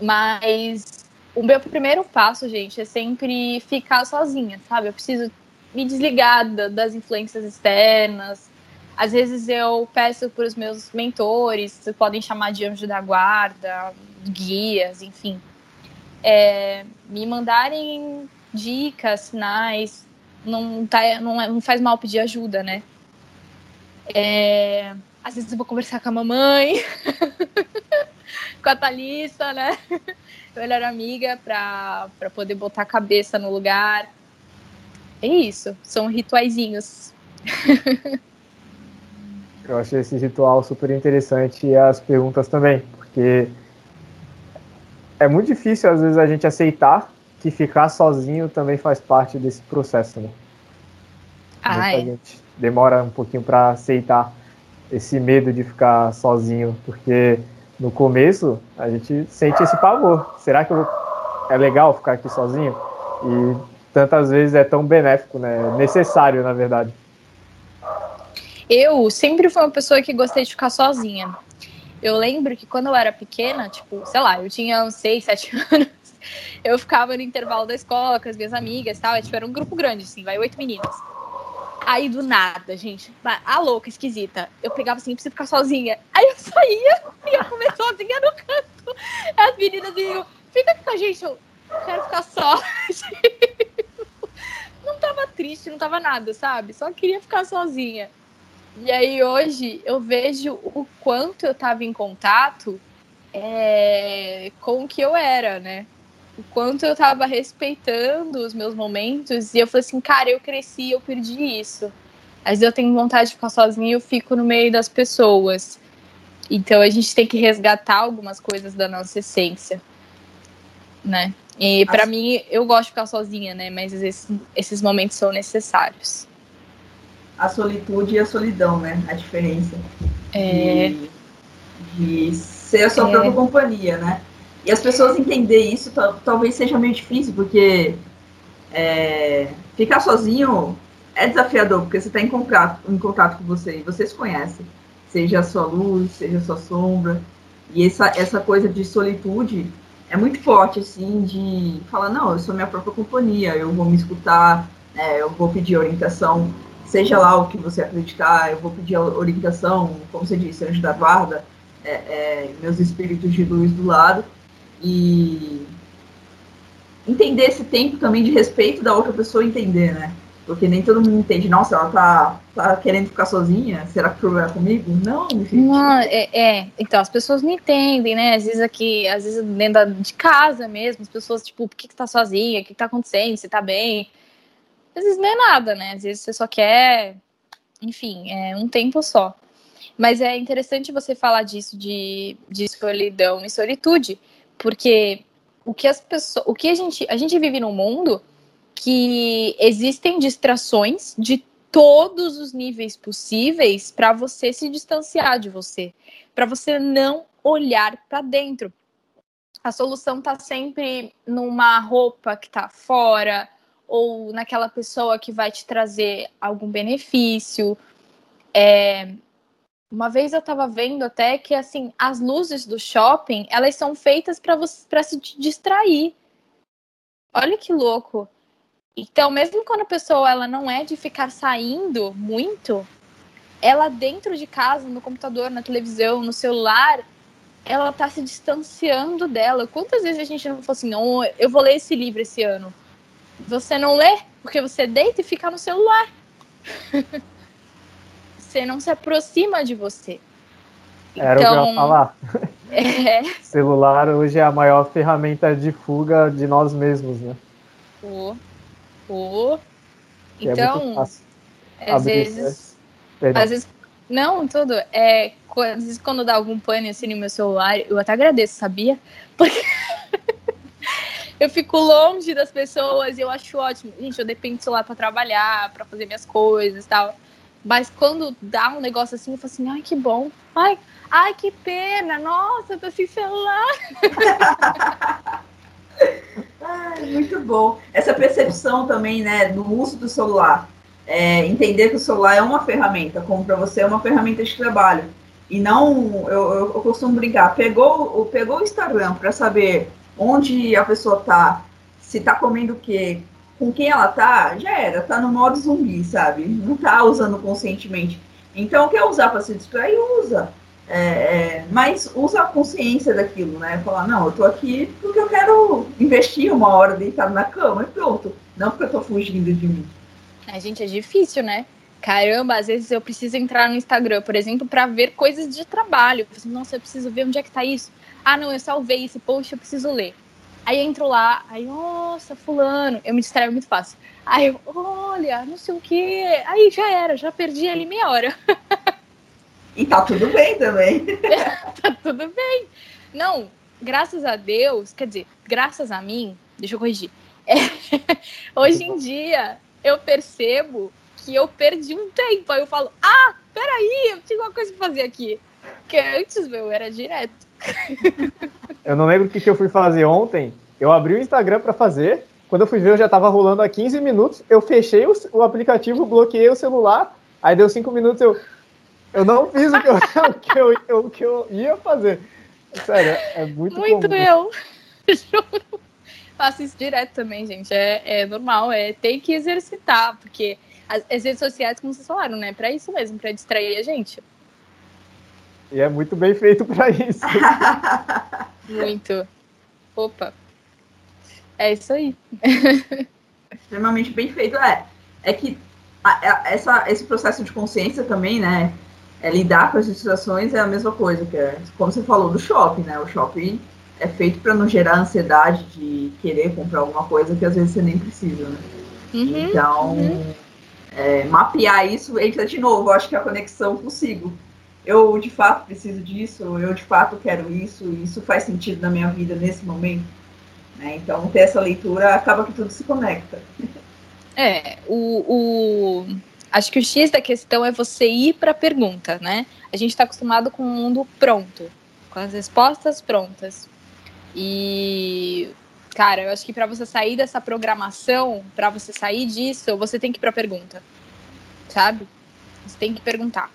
Mas o meu primeiro passo, gente, é sempre ficar sozinha, sabe? Eu preciso me desligar das influências externas. Às vezes eu peço para os meus mentores, podem chamar de anjo da guarda, guias, enfim, é, me mandarem dicas, sinais. Não, tá, não, é, não faz mal pedir ajuda, né? É, às vezes eu vou conversar com a mamãe, com a Thalissa, né? Melhor amiga, para poder botar a cabeça no lugar. É isso, são rituaizinhos. Eu achei esse ritual super interessante e as perguntas também, porque é muito difícil às vezes a gente aceitar que ficar sozinho também faz parte desse processo, né? Ah, é. gente demora um pouquinho para aceitar esse medo de ficar sozinho, porque no começo a gente sente esse pavor. Será que eu, é legal ficar aqui sozinho? E tantas vezes é tão benéfico, né? Necessário, na verdade. Eu sempre fui uma pessoa que gostei de ficar sozinha. Eu lembro que quando eu era pequena, tipo, sei lá, eu tinha uns 6, 7 anos, eu ficava no intervalo da escola com as minhas amigas e tal. Tipo, era um grupo grande, assim, vai oito meninas. Aí do nada, gente, a louca, esquisita. Eu pegava assim, preciso ficar sozinha. Aí eu saía, ia comer sozinha no canto. As meninas diziam, fica aqui com a gente, eu quero ficar só. não tava triste, não tava nada, sabe? Só queria ficar sozinha. E aí hoje eu vejo o quanto eu tava em contato é, com o que eu era, né? O quanto eu tava respeitando os meus momentos. E eu falei assim, cara, eu cresci, eu perdi isso. Às vezes eu tenho vontade de ficar sozinha e eu fico no meio das pessoas. Então a gente tem que resgatar algumas coisas da nossa essência, né? E para mim, eu gosto de ficar sozinha, né? Mas esses, esses momentos são necessários. A solitude e a solidão, né? A diferença. É. De, de ser a sua é. própria companhia, né? E as pessoas entender isso talvez seja meio difícil, porque é, ficar sozinho é desafiador, porque você está em contato, em contato com você e você se conhece. Seja a sua luz, seja a sua sombra. E essa, essa coisa de solitude é muito forte, assim, de falar, não, eu sou minha própria companhia, eu vou me escutar, é, eu vou pedir orientação, seja lá o que você acreditar, eu vou pedir orientação, como você disse, anjo da guarda, é, é, meus espíritos de luz do lado, e entender esse tempo também de respeito da outra pessoa entender, né? Porque nem todo mundo entende, nossa, ela tá, tá querendo ficar sozinha, será que o problema é comigo? Não, gente. Não, é, é, então, as pessoas não entendem, né? Às vezes aqui, às vezes dentro de casa mesmo, as pessoas, tipo, por que, que tá sozinha? O que, que tá acontecendo? Você tá bem? Às vezes não é nada, né? Às vezes você só quer, enfim, é um tempo só. Mas é interessante você falar disso, de, de solidão e solitude, porque o que as pessoas, o que a gente, a gente vive num mundo que existem distrações de todos os níveis possíveis para você se distanciar de você, para você não olhar para dentro. A solução está sempre numa roupa que está fora ou naquela pessoa que vai te trazer algum benefício. É... Uma vez eu estava vendo até que assim as luzes do shopping elas são feitas para você para se distrair. Olha que louco. Então, mesmo quando a pessoa ela não é de ficar saindo muito, ela dentro de casa, no computador, na televisão, no celular, ela tá se distanciando dela. Quantas vezes a gente não falou assim, não, eu vou ler esse livro esse ano. Você não lê porque você deita e fica no celular. você não se aproxima de você. Era então, o que eu ia então, falar. É... celular hoje é a maior ferramenta de fuga de nós mesmos, né? Oh. Oh. Então, é às vezes. Às vezes. Não, tudo. É, às vezes, quando dá algum pane assim no meu celular, eu até agradeço, sabia? Porque. eu fico longe das pessoas e eu acho ótimo. Gente, eu dependo do celular para trabalhar, para fazer minhas coisas e tal. Mas quando dá um negócio assim, eu falo assim, ai, que bom. Ai, ai, que pena. Nossa, eu tô sem celular. muito bom. Essa percepção também, né, do uso do celular. É, entender que o celular é uma ferramenta, como para você é uma ferramenta de trabalho. E não, eu, eu, eu costumo brincar, pegou, pegou o Instagram para saber onde a pessoa tá, se tá comendo o quê, com quem ela tá, já era, tá no modo zumbi, sabe? Não tá usando conscientemente. Então, quer usar para se distrair, usa. É, é, mas usa a consciência daquilo, né? Falar, não, eu tô aqui porque eu quero investir uma hora deitado na cama e pronto. Não porque eu tô fugindo de mim. A gente, é difícil, né? Caramba, às vezes eu preciso entrar no Instagram, por exemplo, para ver coisas de trabalho. Assim, Nossa, eu preciso ver onde é que tá isso. Ah, não, eu salvei esse post, eu preciso ler. Aí entro lá, aí, nossa, fulano, eu me distraio muito fácil. Aí eu, olha, não sei o quê. Aí já era, já perdi ali meia hora. E tá tudo bem também. tá tudo bem. Não, graças a Deus, quer dizer, graças a mim, deixa eu corrigir. É, hoje em dia, eu percebo que eu perdi um tempo. Aí eu falo, ah, peraí, eu tinha uma coisa pra fazer aqui. Porque antes, meu, era direto. Eu não lembro o que, que eu fui fazer ontem. Eu abri o Instagram para fazer. Quando eu fui ver, eu já estava rolando há 15 minutos. Eu fechei o, o aplicativo, bloqueei o celular. Aí deu 5 minutos, eu, eu não fiz o que eu, o que eu, o que eu ia fazer. Sério, é muito Muito comum. eu. Juro. Faço isso direto também, gente. É, é normal, é tem que exercitar, porque as, as redes sociais, como vocês falaram, né? Para isso mesmo, para distrair a gente. E é muito bem feito para isso. muito. Opa. É isso aí. Extremamente bem feito. É, é que a, a, essa, esse processo de consciência também, né? É, lidar com as situações é a mesma coisa, que é, como você falou do shopping, né? O shopping é feito para não gerar ansiedade de querer comprar alguma coisa que às vezes você nem precisa, né? Uhum, então, uhum. É, mapear isso entra de novo, acho que é a conexão consigo. Eu de fato preciso disso, eu de fato quero isso, isso faz sentido na minha vida nesse momento. Né? Então, ter essa leitura acaba que tudo se conecta. É, o, o, acho que o X da questão é você ir para a pergunta, né? A gente está acostumado com um mundo pronto, com as respostas prontas. E, cara, eu acho que para você sair dessa programação, para você sair disso, você tem que ir para a pergunta, sabe? Você tem que perguntar.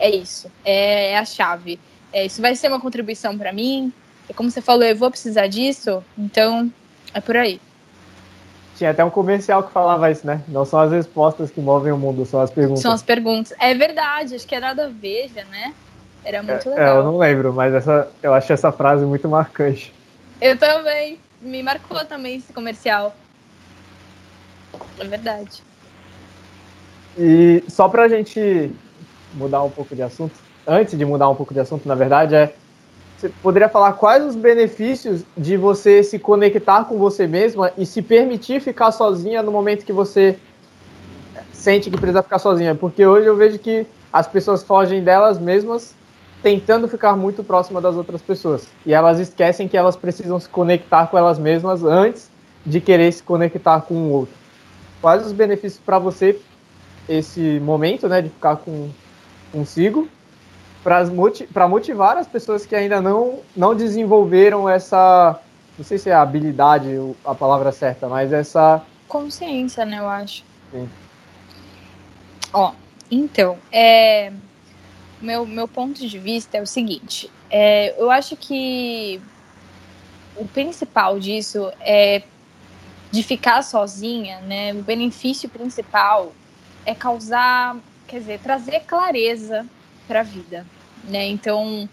É isso, é, é a chave. É, isso vai ser uma contribuição para mim, e como você falou, eu vou precisar disso, então é por aí. Tinha até um comercial que falava isso, né? Não são as respostas que movem o mundo, são as perguntas. São as perguntas. É verdade, acho que era da Veja, né? Era muito é, legal. É, eu não lembro, mas essa, eu acho essa frase muito marcante. Eu também. Me marcou também esse comercial. É verdade. E só pra gente mudar um pouco de assunto, antes de mudar um pouco de assunto, na verdade, é você poderia falar quais os benefícios de você se conectar com você mesma e se permitir ficar sozinha no momento que você sente que precisa ficar sozinha? Porque hoje eu vejo que as pessoas fogem delas mesmas tentando ficar muito próxima das outras pessoas. E elas esquecem que elas precisam se conectar com elas mesmas antes de querer se conectar com o outro. Quais os benefícios para você esse momento, né, de ficar com consigo para motivar as pessoas que ainda não, não desenvolveram essa. Não sei se é habilidade a palavra certa, mas essa. Consciência, né, eu acho. Sim. Ó, então, é, meu, meu ponto de vista é o seguinte: é, eu acho que o principal disso é de ficar sozinha, né? O benefício principal é causar, quer dizer, trazer clareza para a vida, né? Então,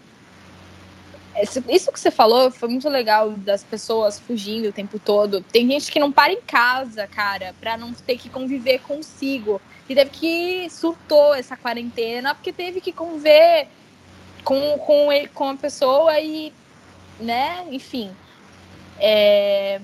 isso que você falou foi muito legal das pessoas fugindo o tempo todo. Tem gente que não para em casa, cara, para não ter que conviver consigo. E teve que surtou essa quarentena porque teve que conviver com, com, com a pessoa e, né, enfim. É...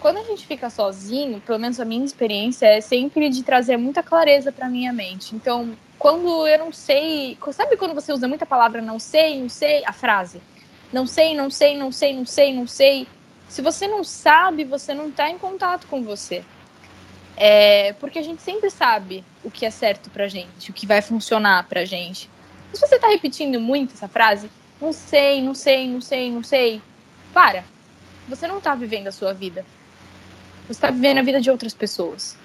Quando a gente fica sozinho, pelo menos a minha experiência é sempre de trazer muita clareza para minha mente. Então, quando eu não sei. Sabe quando você usa muita palavra não sei, não sei? A frase. Não sei, não sei, não sei, não sei, não sei. Se você não sabe, você não está em contato com você. É, porque a gente sempre sabe o que é certo pra gente, o que vai funcionar pra gente. Se você está repetindo muito essa frase, não sei, não sei, não sei, não sei, para. Você não está vivendo a sua vida. Você está vivendo a vida de outras pessoas.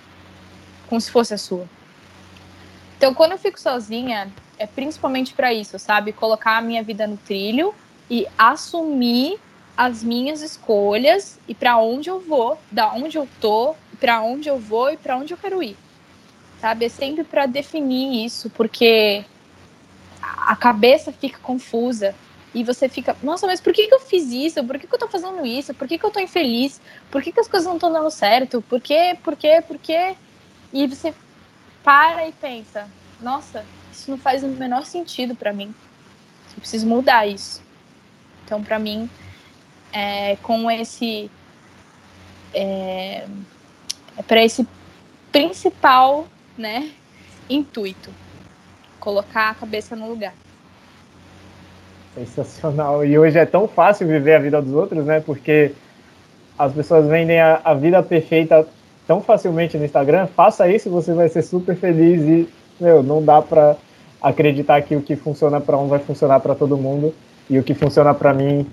Como se fosse a sua. Então, quando eu fico sozinha, é principalmente para isso, sabe? Colocar a minha vida no trilho e assumir as minhas escolhas e para onde eu vou, da onde eu tô, para onde eu vou e para onde eu quero ir. Sabe? É sempre para definir isso, porque a cabeça fica confusa e você fica, nossa, mas por que, que eu fiz isso? Por que, que eu tô fazendo isso? Por que, que eu tô infeliz? Por que, que as coisas não estão dando certo? Por quê? Por quê? Por quê? E você para e pensa: nossa, isso não faz o menor sentido para mim. Eu preciso mudar isso. Então, para mim, é, com esse. É, para esse principal né, intuito colocar a cabeça no lugar. Sensacional. E hoje é tão fácil viver a vida dos outros, né? Porque as pessoas vendem a, a vida perfeita tão facilmente no Instagram. Faça isso, você vai ser super feliz e, meu, não dá para acreditar que o que funciona para um vai funcionar para todo mundo e o que funciona para mim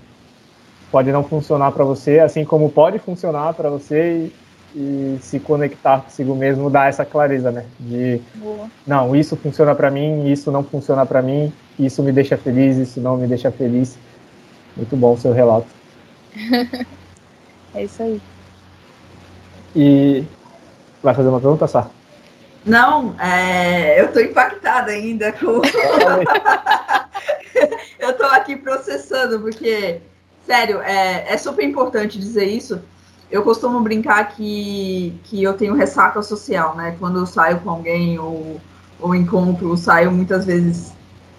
pode não funcionar para você, assim como pode funcionar para você e, e, se conectar consigo mesmo dá essa clareza, né? De Boa. não, isso funciona para mim, isso não funciona para mim, isso me deixa feliz, isso não me deixa feliz. Muito bom o seu relato. é isso aí. E vai fazer uma pergunta, Sá? Não, é, eu estou impactada ainda com. eu estou aqui processando, porque, sério, é, é super importante dizer isso. Eu costumo brincar que, que eu tenho ressaca social, né? Quando eu saio com alguém ou, ou encontro, saio muitas vezes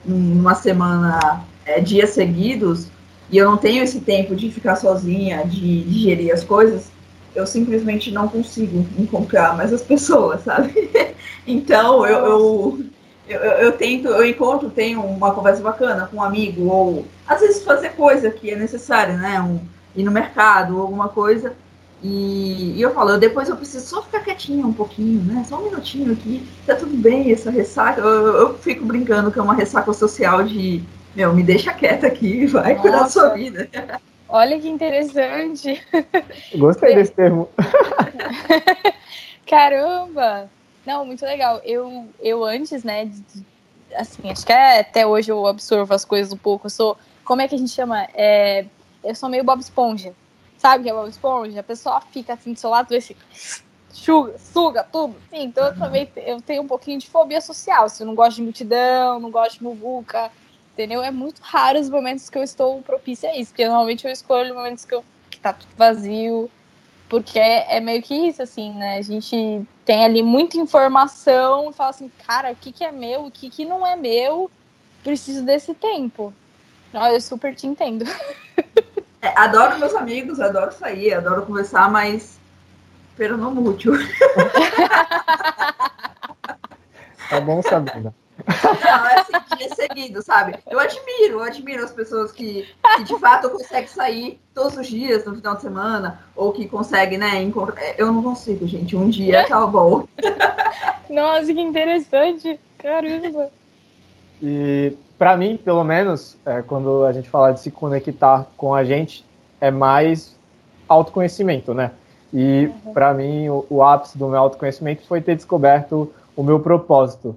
numa semana, é, dias seguidos, e eu não tenho esse tempo de ficar sozinha, de digerir as coisas, eu simplesmente não consigo encontrar mais as pessoas, sabe? então eu, eu, eu, eu, tento, eu encontro, tenho uma conversa bacana com um amigo, ou às vezes fazer coisa que é necessária, né? Um, ir no mercado, alguma coisa. E, e, eu falo, depois eu preciso só ficar quietinha um pouquinho, né? Só um minutinho aqui, tá tudo bem essa ressaca. Eu, eu fico brincando que é uma ressaca social de, meu, me deixa quieta aqui, vai Nossa. cuidar da sua vida. Olha que interessante. Gostei desse termo. Caramba! Não, muito legal. Eu, eu antes, né, de, assim, acho que é, até hoje eu absorvo as coisas um pouco. Eu sou, como é que a gente chama? É, eu sou meio Bob Esponja. Sabe o que é Bob Esponja? A pessoa fica assim do seu lado e assim, suga, suga tudo. Sim, então eu também eu tenho um pouquinho de fobia social. Se eu não gosto de multidão, não gosto de muvuca, entendeu? É muito raro os momentos que eu estou propícia a isso, porque normalmente eu escolho momentos que, eu, que tá tudo vazio, porque é, é, meio que isso, assim, né? A gente tem ali muita informação e fala assim, cara, o que, que é meu, o que, que não é meu, preciso desse tempo. Eu super te entendo. É, adoro meus amigos, adoro sair, adoro conversar, mas pero não útil. tá bom sabendo. Não, é assim, dia seguido, sabe? Eu admiro, eu admiro as pessoas que, que de fato conseguem sair todos os dias no final de semana, ou que conseguem, né, encontrar. É, eu não consigo, gente. Um dia tá bom. Nossa, que interessante. Caramba. E para mim, pelo menos, é, quando a gente fala de se conectar com a gente, é mais autoconhecimento, né? E uhum. para mim, o, o ápice do meu autoconhecimento foi ter descoberto o meu propósito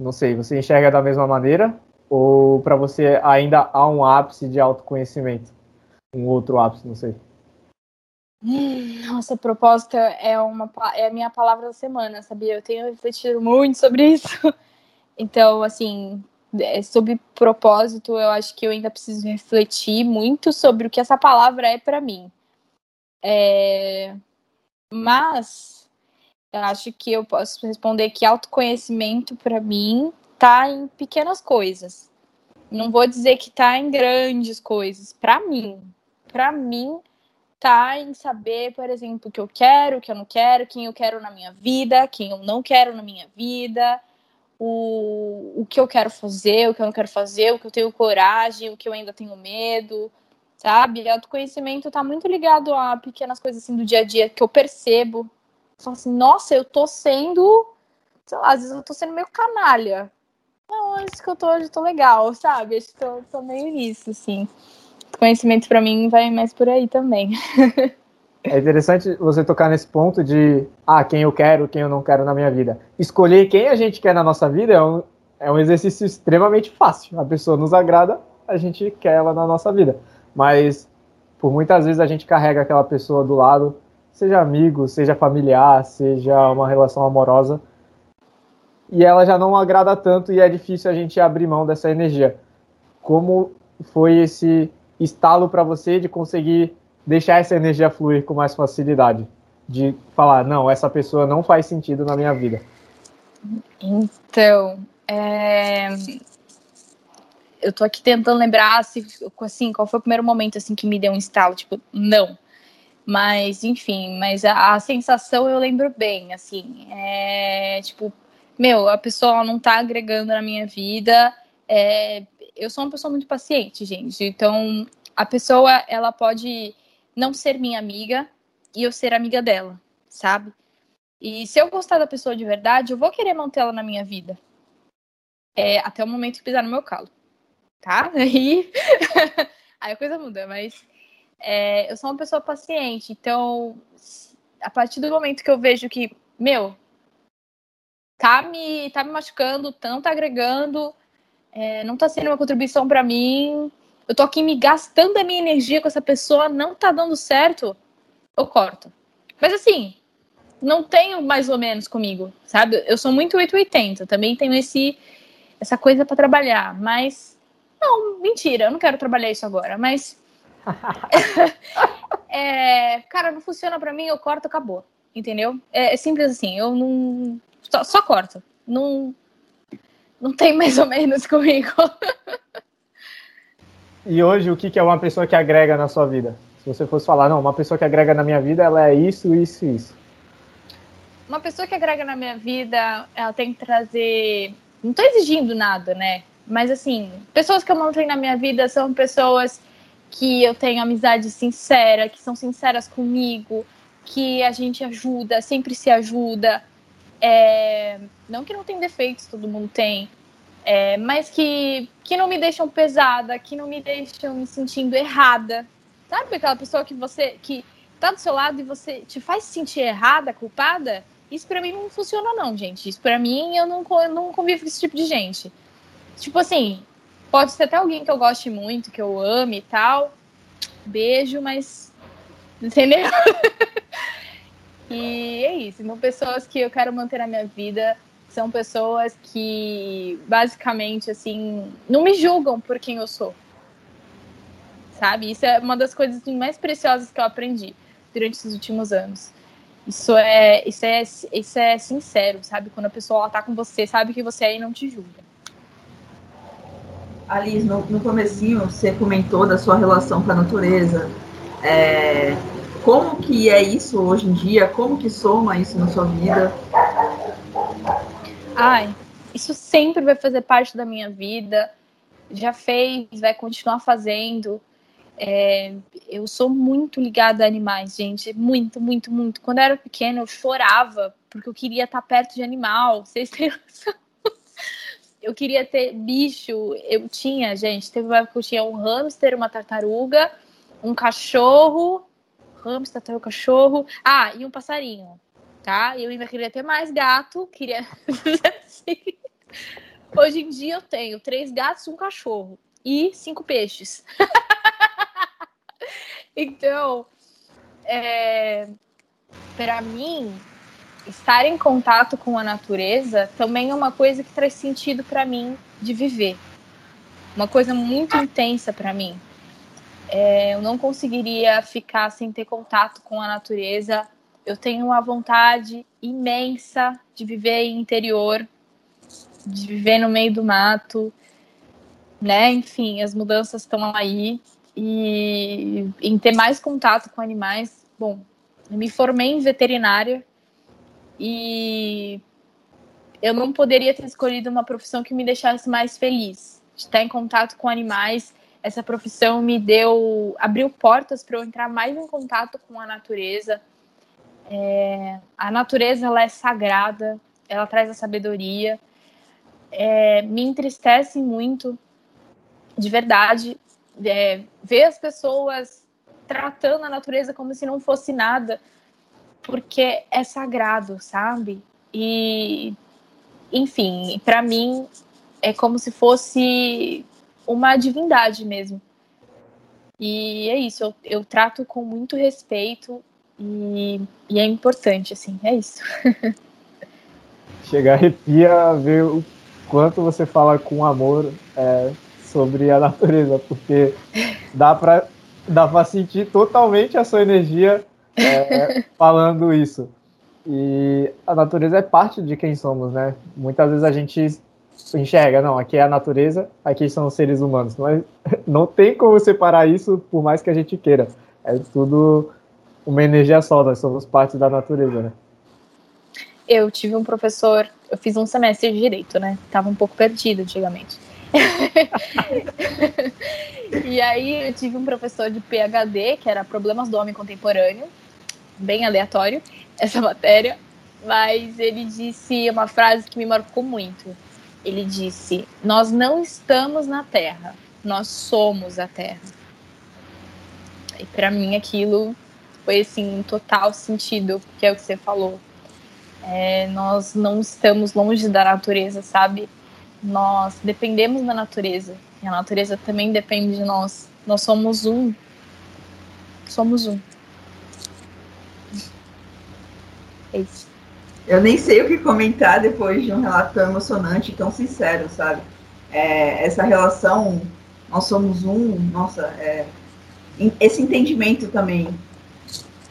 não sei, você enxerga da mesma maneira? Ou para você ainda há um ápice de autoconhecimento? Um outro ápice, não sei. Nossa, propósito é, uma, é a minha palavra da semana, sabia? Eu tenho refletido muito sobre isso. Então, assim, é, sobre propósito, eu acho que eu ainda preciso refletir muito sobre o que essa palavra é para mim. É... Mas eu acho que eu posso responder que autoconhecimento para mim tá em pequenas coisas. Não vou dizer que tá em grandes coisas. Para mim, para mim tá em saber, por exemplo, o que eu quero, o que eu não quero, quem eu quero na minha vida, quem eu não quero na minha vida, o, o que eu quero fazer, o que eu não quero fazer, o que eu tenho coragem, o que eu ainda tenho medo, sabe? Autoconhecimento tá muito ligado a pequenas coisas assim do dia a dia que eu percebo, falo assim, nossa, eu tô sendo, sei lá, às vezes eu tô sendo meio canalha. Não, acho que eu tô, eu tô legal, sabe? Acho que eu tô, tô meio nisso, assim. Conhecimento para mim vai mais por aí também. É interessante você tocar nesse ponto de ah, quem eu quero, quem eu não quero na minha vida. Escolher quem a gente quer na nossa vida é um, é um exercício extremamente fácil. A pessoa nos agrada, a gente quer ela na nossa vida. Mas por muitas vezes a gente carrega aquela pessoa do lado seja amigo, seja familiar, seja uma relação amorosa, e ela já não agrada tanto e é difícil a gente abrir mão dessa energia. Como foi esse estalo para você de conseguir deixar essa energia fluir com mais facilidade? De falar, não, essa pessoa não faz sentido na minha vida. Então, é... eu tô aqui tentando lembrar assim, assim, qual foi o primeiro momento assim que me deu um estalo, tipo, não, mas, enfim, mas a, a, sensação eu lembro bem, assim, é, tipo, meu, a pessoa não tá agregando na minha vida. É, eu sou uma pessoa muito paciente, gente. Então, a pessoa, ela pode não ser minha amiga e eu ser amiga dela, sabe? E se eu gostar da pessoa de verdade, eu vou querer mantê-la na minha vida. É, até o momento que pisar no meu calo. Tá? Aí, aí a coisa muda, mas é, eu sou uma pessoa paciente. Então, a partir do momento que eu vejo que, meu, tá me, tá me machucando, não tá agregando, é, não tá sendo uma contribuição para mim, eu tô aqui me gastando a minha energia com essa pessoa, não tá dando certo, eu corto. Mas assim, não tenho mais ou menos comigo, sabe? Eu sou muito 880, também tenho esse essa coisa para trabalhar, mas não, mentira, eu não quero trabalhar isso agora, mas é, cara, não funciona para mim, eu corto, acabou, entendeu? É, é simples assim, eu não só, só corto, não não tem mais ou menos comigo. E hoje, o que é uma pessoa que agrega na sua vida? Se você fosse falar, não, uma pessoa que agrega na minha vida, ela é isso, isso isso. Uma pessoa que agrega na minha vida, ela tem que trazer. Não estou exigindo nada, né? Mas, assim, pessoas que eu mantenho na minha vida são pessoas que eu tenho amizade sincera, que são sinceras comigo, que a gente ajuda, sempre se ajuda. É... Não que não tem defeitos, todo mundo tem, é, mas que, que não me deixam pesada, que não me deixam me sentindo errada. Sabe aquela pessoa que você que tá do seu lado e você te faz se sentir errada, culpada? Isso para mim não funciona não, gente. Isso para mim eu não, eu não convivo com esse tipo de gente. Tipo assim, pode ser até alguém que eu goste muito, que eu ame e tal. Beijo, mas entendeu? e é isso. Então, pessoas que eu quero manter na minha vida são pessoas que basicamente assim não me julgam por quem eu sou. Sabe? Isso é uma das coisas mais preciosas que eu aprendi durante esses últimos anos. Isso é, isso é, isso é sincero, sabe? Quando a pessoa está com você, sabe que você aí não te julga. Alice, no, no comecinho você comentou da sua relação com a natureza. É, como que é isso hoje em dia? Como que soma isso na sua vida? Ai, isso sempre vai fazer parte da minha vida. Já fez, vai continuar fazendo. É, eu sou muito ligada a animais, gente. Muito, muito, muito. Quando eu era pequena, eu chorava porque eu queria estar perto de animal. Vocês têm noção? Eu queria ter bicho. Eu tinha, gente, teve uma época que eu tinha um hamster, uma tartaruga, um cachorro. Hamster, tartaruga, cachorro. Ah, e um passarinho tá? Eu ainda queria ter mais gato, queria. Hoje em dia eu tenho três gatos, um cachorro e cinco peixes. então, é... para mim, estar em contato com a natureza também é uma coisa que traz sentido para mim de viver. Uma coisa muito intensa para mim. É, eu não conseguiria ficar sem ter contato com a natureza eu tenho uma vontade imensa de viver em interior, de viver no meio do mato, né? Enfim, as mudanças estão aí e em ter mais contato com animais. Bom, eu me formei em veterinária e eu não poderia ter escolhido uma profissão que me deixasse mais feliz. De estar em contato com animais, essa profissão me deu, abriu portas para eu entrar mais em contato com a natureza é, a natureza ela é sagrada, ela traz a sabedoria. É, me entristece muito, de verdade, é, ver as pessoas tratando a natureza como se não fosse nada, porque é sagrado, sabe? E, enfim, para mim é como se fosse uma divindade mesmo. E é isso, eu, eu trato com muito respeito e, e é importante, assim, é isso. Chegar arrepia ver o quanto você fala com amor é, sobre a natureza, porque dá para dá pra sentir totalmente a sua energia é, falando isso. E a natureza é parte de quem somos, né? Muitas vezes a gente enxerga, não, aqui é a natureza, aqui são os seres humanos. Mas não tem como separar isso por mais que a gente queira. É tudo uma energia só, nós somos parte da natureza, né? Eu tive um professor, eu fiz um semestre de direito, né? Tava um pouco perdido antigamente. e aí eu tive um professor de PhD, que era Problemas do Homem Contemporâneo, bem aleatório essa matéria, mas ele disse uma frase que me marcou muito. Ele disse: Nós não estamos na Terra, nós somos a Terra. E para mim aquilo foi assim, um total sentido, que é o que você falou. É, nós não estamos longe da natureza, sabe? Nós dependemos da natureza. E a natureza também depende de nós. Nós somos um. Somos um. É isso. Eu nem sei o que comentar depois de um relato tão emocionante tão sincero, sabe? É, essa relação, nós somos um, nossa, é, esse entendimento também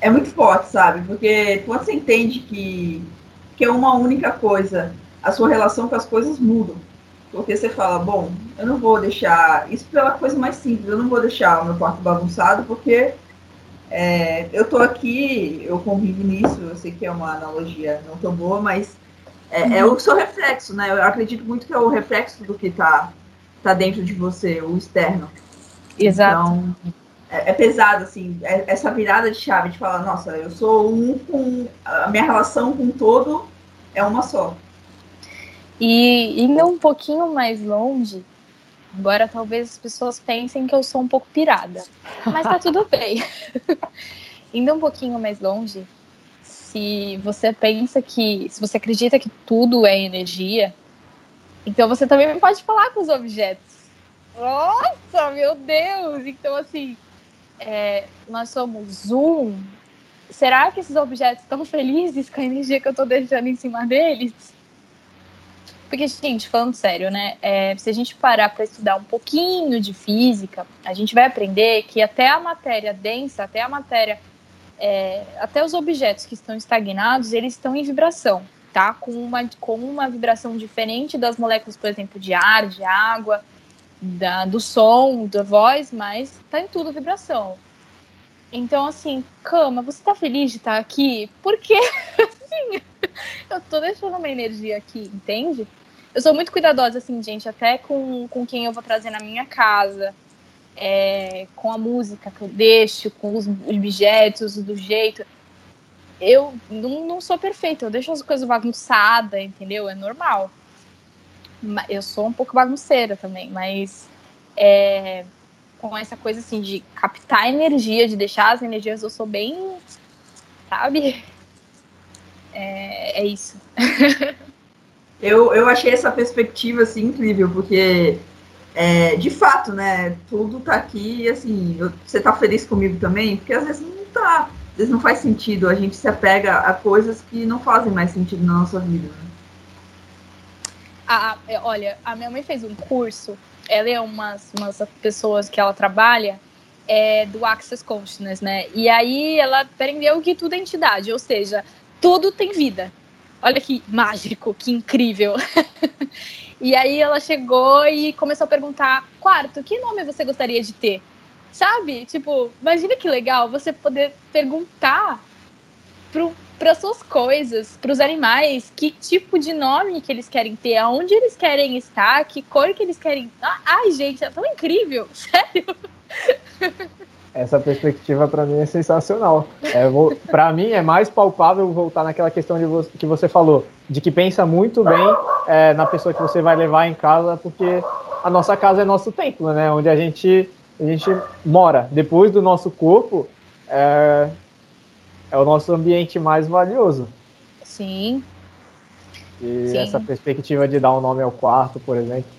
é muito forte, sabe? Porque quando você entende que, que é uma única coisa, a sua relação com as coisas muda. Porque você fala, bom, eu não vou deixar. Isso pela coisa mais simples, eu não vou deixar o meu quarto bagunçado, porque é, eu tô aqui, eu convivo nisso, eu sei que é uma analogia não tão boa, mas é, uhum. é o seu reflexo, né? Eu acredito muito que é o reflexo do que tá, tá dentro de você, o externo. Exato. Então, é, é pesado, assim, é, essa virada de chave de falar, nossa, eu sou um com. A minha relação com todo é uma só. E indo um pouquinho mais longe, agora talvez as pessoas pensem que eu sou um pouco pirada, mas tá tudo bem. indo um pouquinho mais longe, se você pensa que, se você acredita que tudo é energia, então você também pode falar com os objetos. Nossa, meu Deus! Então, assim, é, nós somos um. Será que esses objetos estão felizes com a energia que eu estou deixando em cima deles? Porque, gente, falando sério, né? É, se a gente parar para estudar um pouquinho de física, a gente vai aprender que até a matéria densa, até a matéria, é, até os objetos que estão estagnados, eles estão em vibração, tá? Com uma, com uma vibração diferente das moléculas, por exemplo, de ar, de água, da, do som, da voz, mas tá em tudo vibração. Então, assim, cama, você tá feliz de estar aqui? Porque, assim, eu tô deixando uma energia aqui, entende? Eu sou muito cuidadosa, assim, gente, até com, com quem eu vou trazer na minha casa, é, com a música que eu deixo, com os objetos, do jeito. Eu não, não sou perfeita, eu deixo as coisas bagunçadas, entendeu? É normal. Eu sou um pouco bagunceira também, mas é, com essa coisa assim de captar energia, de deixar as energias, eu sou bem. Sabe? É, é isso. eu, eu achei essa perspectiva assim incrível, porque é, de fato, né, tudo tá aqui e assim, eu, você tá feliz comigo também? Porque às vezes não tá, às vezes não faz sentido, a gente se apega a coisas que não fazem mais sentido na nossa vida. Né? Ah, olha, a minha mãe fez um curso, ela é umas, umas pessoas que ela trabalha é, do Access Consciousness, né? E aí ela aprendeu que tudo é entidade, ou seja, tudo tem vida. Olha que mágico, que incrível. e aí ela chegou e começou a perguntar: quarto, que nome você gostaria de ter? Sabe? Tipo, imagina que legal você poder perguntar para suas coisas, para os animais, que tipo de nome que eles querem ter, aonde eles querem estar, que cor que eles querem. Ah, ai, gente, é tão incrível, sério. essa perspectiva para mim é sensacional. É, para mim é mais palpável voltar naquela questão de vo que você falou, de que pensa muito bem é, na pessoa que você vai levar em casa, porque a nossa casa é nosso templo, né? Onde a gente a gente mora. Depois do nosso corpo é, é o nosso ambiente mais valioso. Sim. E Sim. essa perspectiva de dar um nome ao quarto, por exemplo,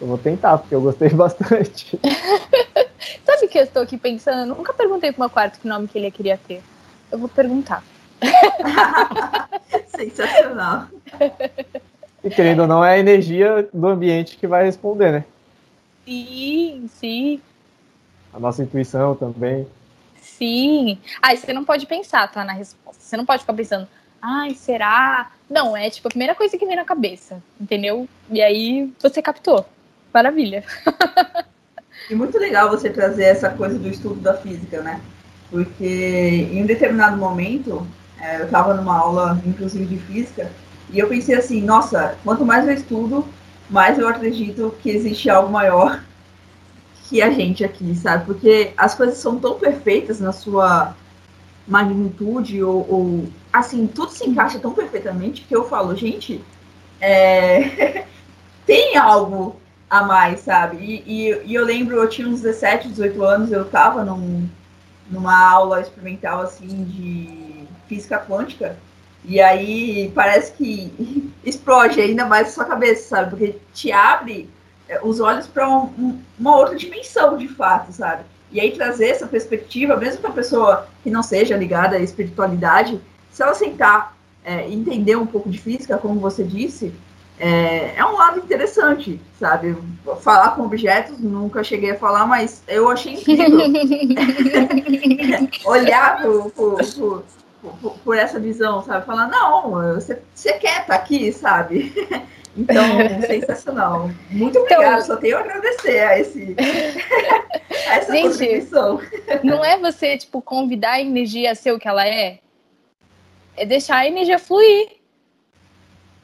eu vou tentar, porque eu gostei bastante. Sabe o que eu estou aqui pensando? Eu nunca perguntei pro meu quarto que nome que ele queria ter. Eu vou perguntar. Sensacional. E querendo ou não, é a energia do ambiente que vai responder, né? Sim, sim. A nossa intuição também. Sim. Aí você não pode pensar, tá? Na resposta. Você não pode ficar pensando, ai, será? Não, é tipo a primeira coisa que vem na cabeça, entendeu? E aí você captou. Maravilha. E muito legal você trazer essa coisa do estudo da física, né? Porque em um determinado momento, é, eu estava numa aula, inclusive de física, E eu pensei assim, nossa, quanto mais eu estudo, mais eu acredito que existe algo maior que a gente aqui, sabe? Porque as coisas são tão perfeitas na sua magnitude, ou, ou assim, tudo se encaixa tão perfeitamente que eu falo, gente, é... tem algo a mais, sabe? E, e, e, eu lembro, eu tinha uns 17, 18 anos, eu tava num, numa aula experimental, assim, de física quântica, e aí parece que explode ainda mais a sua cabeça, sabe? Porque te abre os olhos para um, uma outra dimensão, de fato, sabe? E aí trazer essa perspectiva, mesmo para a pessoa que não seja ligada à espiritualidade, se ela sentar é, entender um pouco de física, como você disse, é, é, um lado interessante, sabe? Falar com objetos, nunca cheguei a falar, mas eu achei incrível olhar por, por essa visão, sabe? Falar, não, você, você quer estar tá aqui, sabe? Então, sensacional. Muito então, obrigada, então, só tenho a agradecer a, esse, a essa gente, contribuição. Não é você, tipo, convidar a energia a ser o que ela é? É deixar a energia fluir.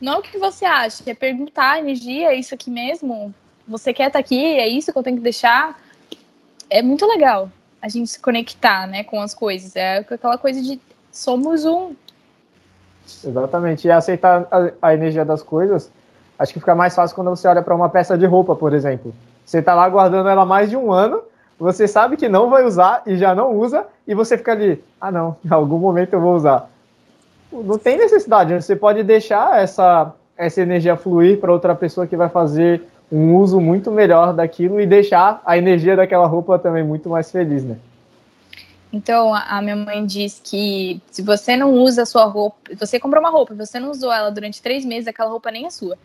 Não é o que você acha, é perguntar a energia, é isso aqui mesmo? Você quer estar tá aqui? É isso que eu tenho que deixar? É muito legal a gente se conectar, né, com as coisas. É aquela coisa de somos um. Exatamente. E aceitar a, a energia das coisas, acho que fica mais fácil quando você olha para uma peça de roupa, por exemplo. Você está lá guardando ela mais de um ano, você sabe que não vai usar e já não usa, e você fica ali, ah não, em algum momento eu vou usar. Não tem necessidade, você pode deixar essa, essa energia fluir para outra pessoa que vai fazer um uso muito melhor daquilo e deixar a energia daquela roupa também muito mais feliz, né? Então, a minha mãe diz que se você não usa a sua roupa, você comprou uma roupa você não usou ela durante três meses, aquela roupa nem é sua.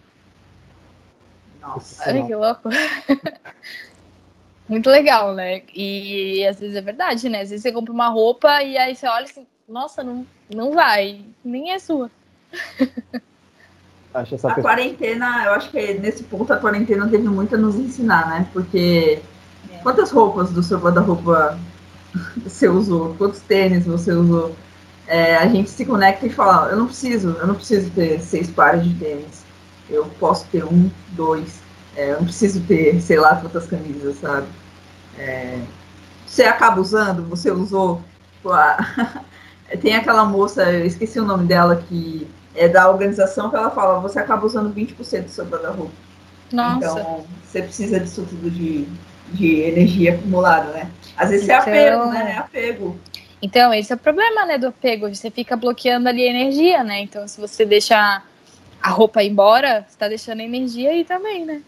Nossa. Olha que louco. Muito legal, né? E às vezes é verdade, né? Às vezes você compra uma roupa e aí você olha assim, nossa, não, não vai, nem é sua. Acho essa a pessoa... quarentena, eu acho que nesse ponto a quarentena teve muito a nos ensinar, né? Porque é. quantas roupas do seu guarda-roupa você usou, quantos tênis você usou. É, a gente se conecta e fala, eu não preciso, eu não preciso ter seis pares de tênis. Eu posso ter um, dois. É, eu não preciso ter, sei lá, quantas camisas, sabe? É, você acaba usando, você usou. Tem aquela moça, eu esqueci o nome dela, que é da organização, que ela fala, você acaba usando 20% do seu guarda-roupa. Então, você precisa disso tudo de, de energia acumulada, né? Às vezes então, é apego, né? É apego. Então, esse é o problema, né, do apego. Você fica bloqueando ali a energia, né? Então, se você deixar a roupa ir embora, você tá deixando a energia aí também, né?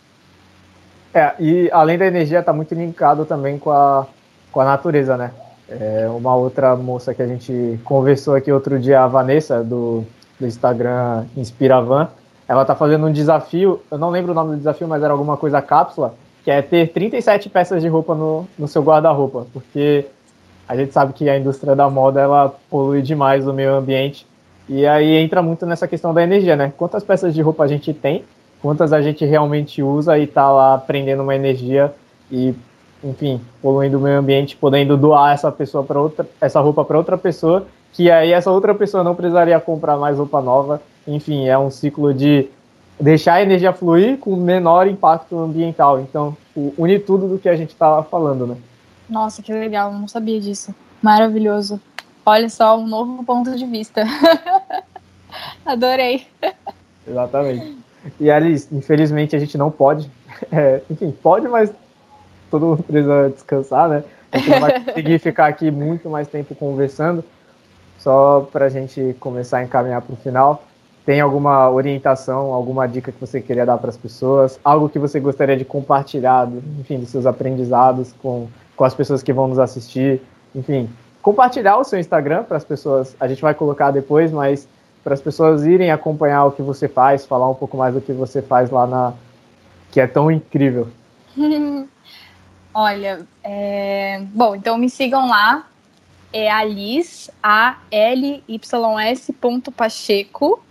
É, e além da energia, tá muito linkado também com a, com a natureza, né? É, uma outra moça que a gente conversou aqui outro dia, a Vanessa, do, do Instagram Inspiravan, ela tá fazendo um desafio, eu não lembro o nome do desafio, mas era alguma coisa cápsula, que é ter 37 peças de roupa no, no seu guarda-roupa, porque a gente sabe que a indústria da moda ela polui demais o meio ambiente e aí entra muito nessa questão da energia, né? Quantas peças de roupa a gente tem, quantas a gente realmente usa e tá lá prendendo uma energia e, enfim, poluindo o meio ambiente, podendo doar essa pessoa para outra, essa roupa para outra pessoa, que aí essa outra pessoa não precisaria comprar mais roupa nova. Enfim, é um ciclo de deixar a energia fluir com menor impacto ambiental. Então, une tudo do que a gente estava falando, né? Nossa, que legal, não sabia disso. Maravilhoso. Olha só, um novo ponto de vista. Adorei. Exatamente. E Alice, infelizmente a gente não pode. É, enfim, pode, mas todo mundo precisa descansar, né? A gente não vai conseguir ficar aqui muito mais tempo conversando. Só para a gente começar a encaminhar para o final. Tem alguma orientação, alguma dica que você queria dar para as pessoas? Algo que você gostaria de compartilhar, enfim, dos seus aprendizados com, com as pessoas que vão nos assistir? Enfim, compartilhar o seu Instagram para as pessoas. A gente vai colocar depois, mas para as pessoas irem acompanhar o que você faz, falar um pouco mais do que você faz lá na. que é tão incrível. Olha, é... bom, então me sigam lá. É Alice, A-L-Y-S ponto Pacheco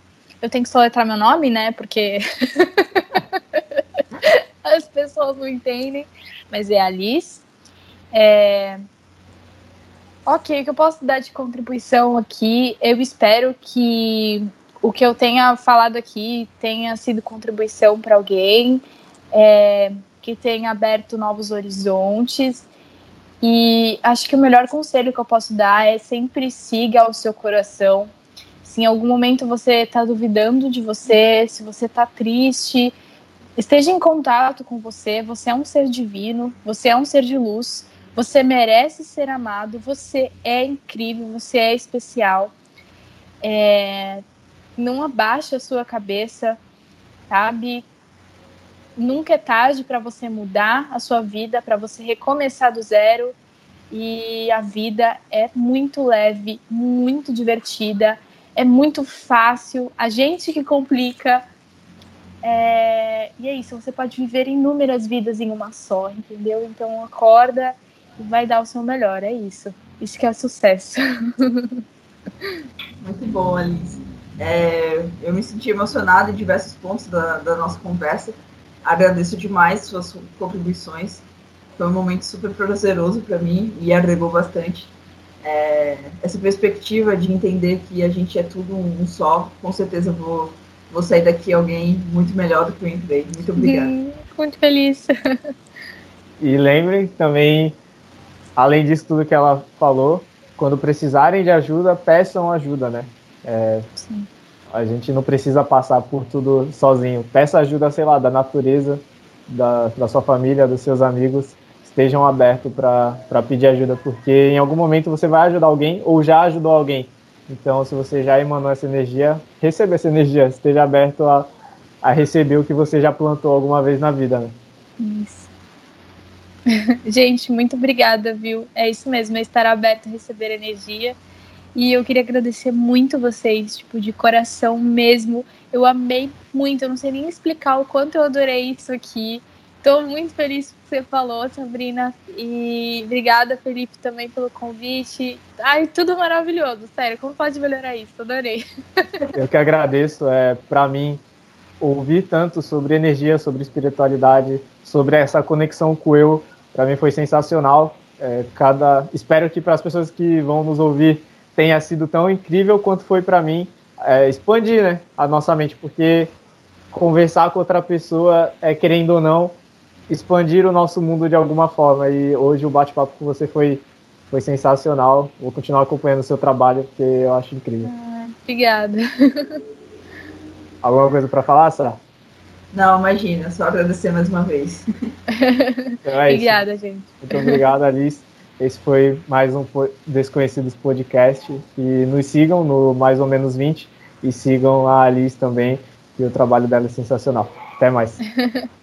eu tenho que soletrar meu nome, né? Porque as pessoas não entendem. Mas é Alice. É... Ok, o que eu posso dar de contribuição aqui? Eu espero que o que eu tenha falado aqui tenha sido contribuição para alguém, é, que tenha aberto novos horizontes. E acho que o melhor conselho que eu posso dar é sempre siga o seu coração. Se em algum momento você está duvidando de você, se você está triste, esteja em contato com você. Você é um ser divino, você é um ser de luz, você merece ser amado, você é incrível, você é especial. É, não abaixe a sua cabeça, sabe? Nunca é tarde para você mudar a sua vida, para você recomeçar do zero. E a vida é muito leve, muito divertida, é muito fácil. A gente que complica. É... E é isso, você pode viver inúmeras vidas em uma só, entendeu? Então acorda vai dar o seu melhor, é isso. Isso que é sucesso. Muito bom, Alice. É, eu me senti emocionada em diversos pontos da, da nossa conversa. Agradeço demais suas contribuições. Foi um momento super prazeroso para mim e agregou bastante. É, essa perspectiva de entender que a gente é tudo um só, com certeza vou, vou sair daqui alguém muito melhor do que eu entrei. Muito obrigada. Hum, muito feliz. E lembrem também, além disso tudo que ela falou, quando precisarem de ajuda, peçam ajuda, né? É, a gente não precisa passar por tudo sozinho. Peça ajuda, sei lá, da natureza, da, da sua família, dos seus amigos. Estejam abertos para pedir ajuda, porque em algum momento você vai ajudar alguém ou já ajudou alguém. Então, se você já emanou essa energia, receba essa energia. Esteja aberto a, a receber o que você já plantou alguma vez na vida. Né? Isso. gente, muito obrigada, viu? É isso mesmo, é estar aberto a receber energia e eu queria agradecer muito vocês, tipo, de coração mesmo. Eu amei muito, eu não sei nem explicar o quanto eu adorei isso aqui. Estou muito feliz que você falou, Sabrina. E obrigada, Felipe, também pelo convite. Ai, tudo maravilhoso, sério. Como pode melhorar isso? Adorei. Eu que agradeço. É, para mim, ouvir tanto sobre energia, sobre espiritualidade, sobre essa conexão com eu, para mim foi sensacional. É, cada, espero que para as pessoas que vão nos ouvir tenha sido tão incrível quanto foi para mim é, expandir né, a nossa mente, porque conversar com outra pessoa é, querendo ou não, expandir o nosso mundo de alguma forma. E hoje o bate-papo com você foi, foi sensacional. Vou continuar acompanhando o seu trabalho, porque eu acho incrível. Ah, obrigada. Alguma coisa para falar, Sara? Não, imagina, só agradecer mais uma vez. Então é obrigada, gente. Muito obrigado, Alice. Esse foi mais um Desconhecidos Podcast. E nos sigam no Mais ou Menos 20 e sigam a Alice também, que o trabalho dela é sensacional. Até mais.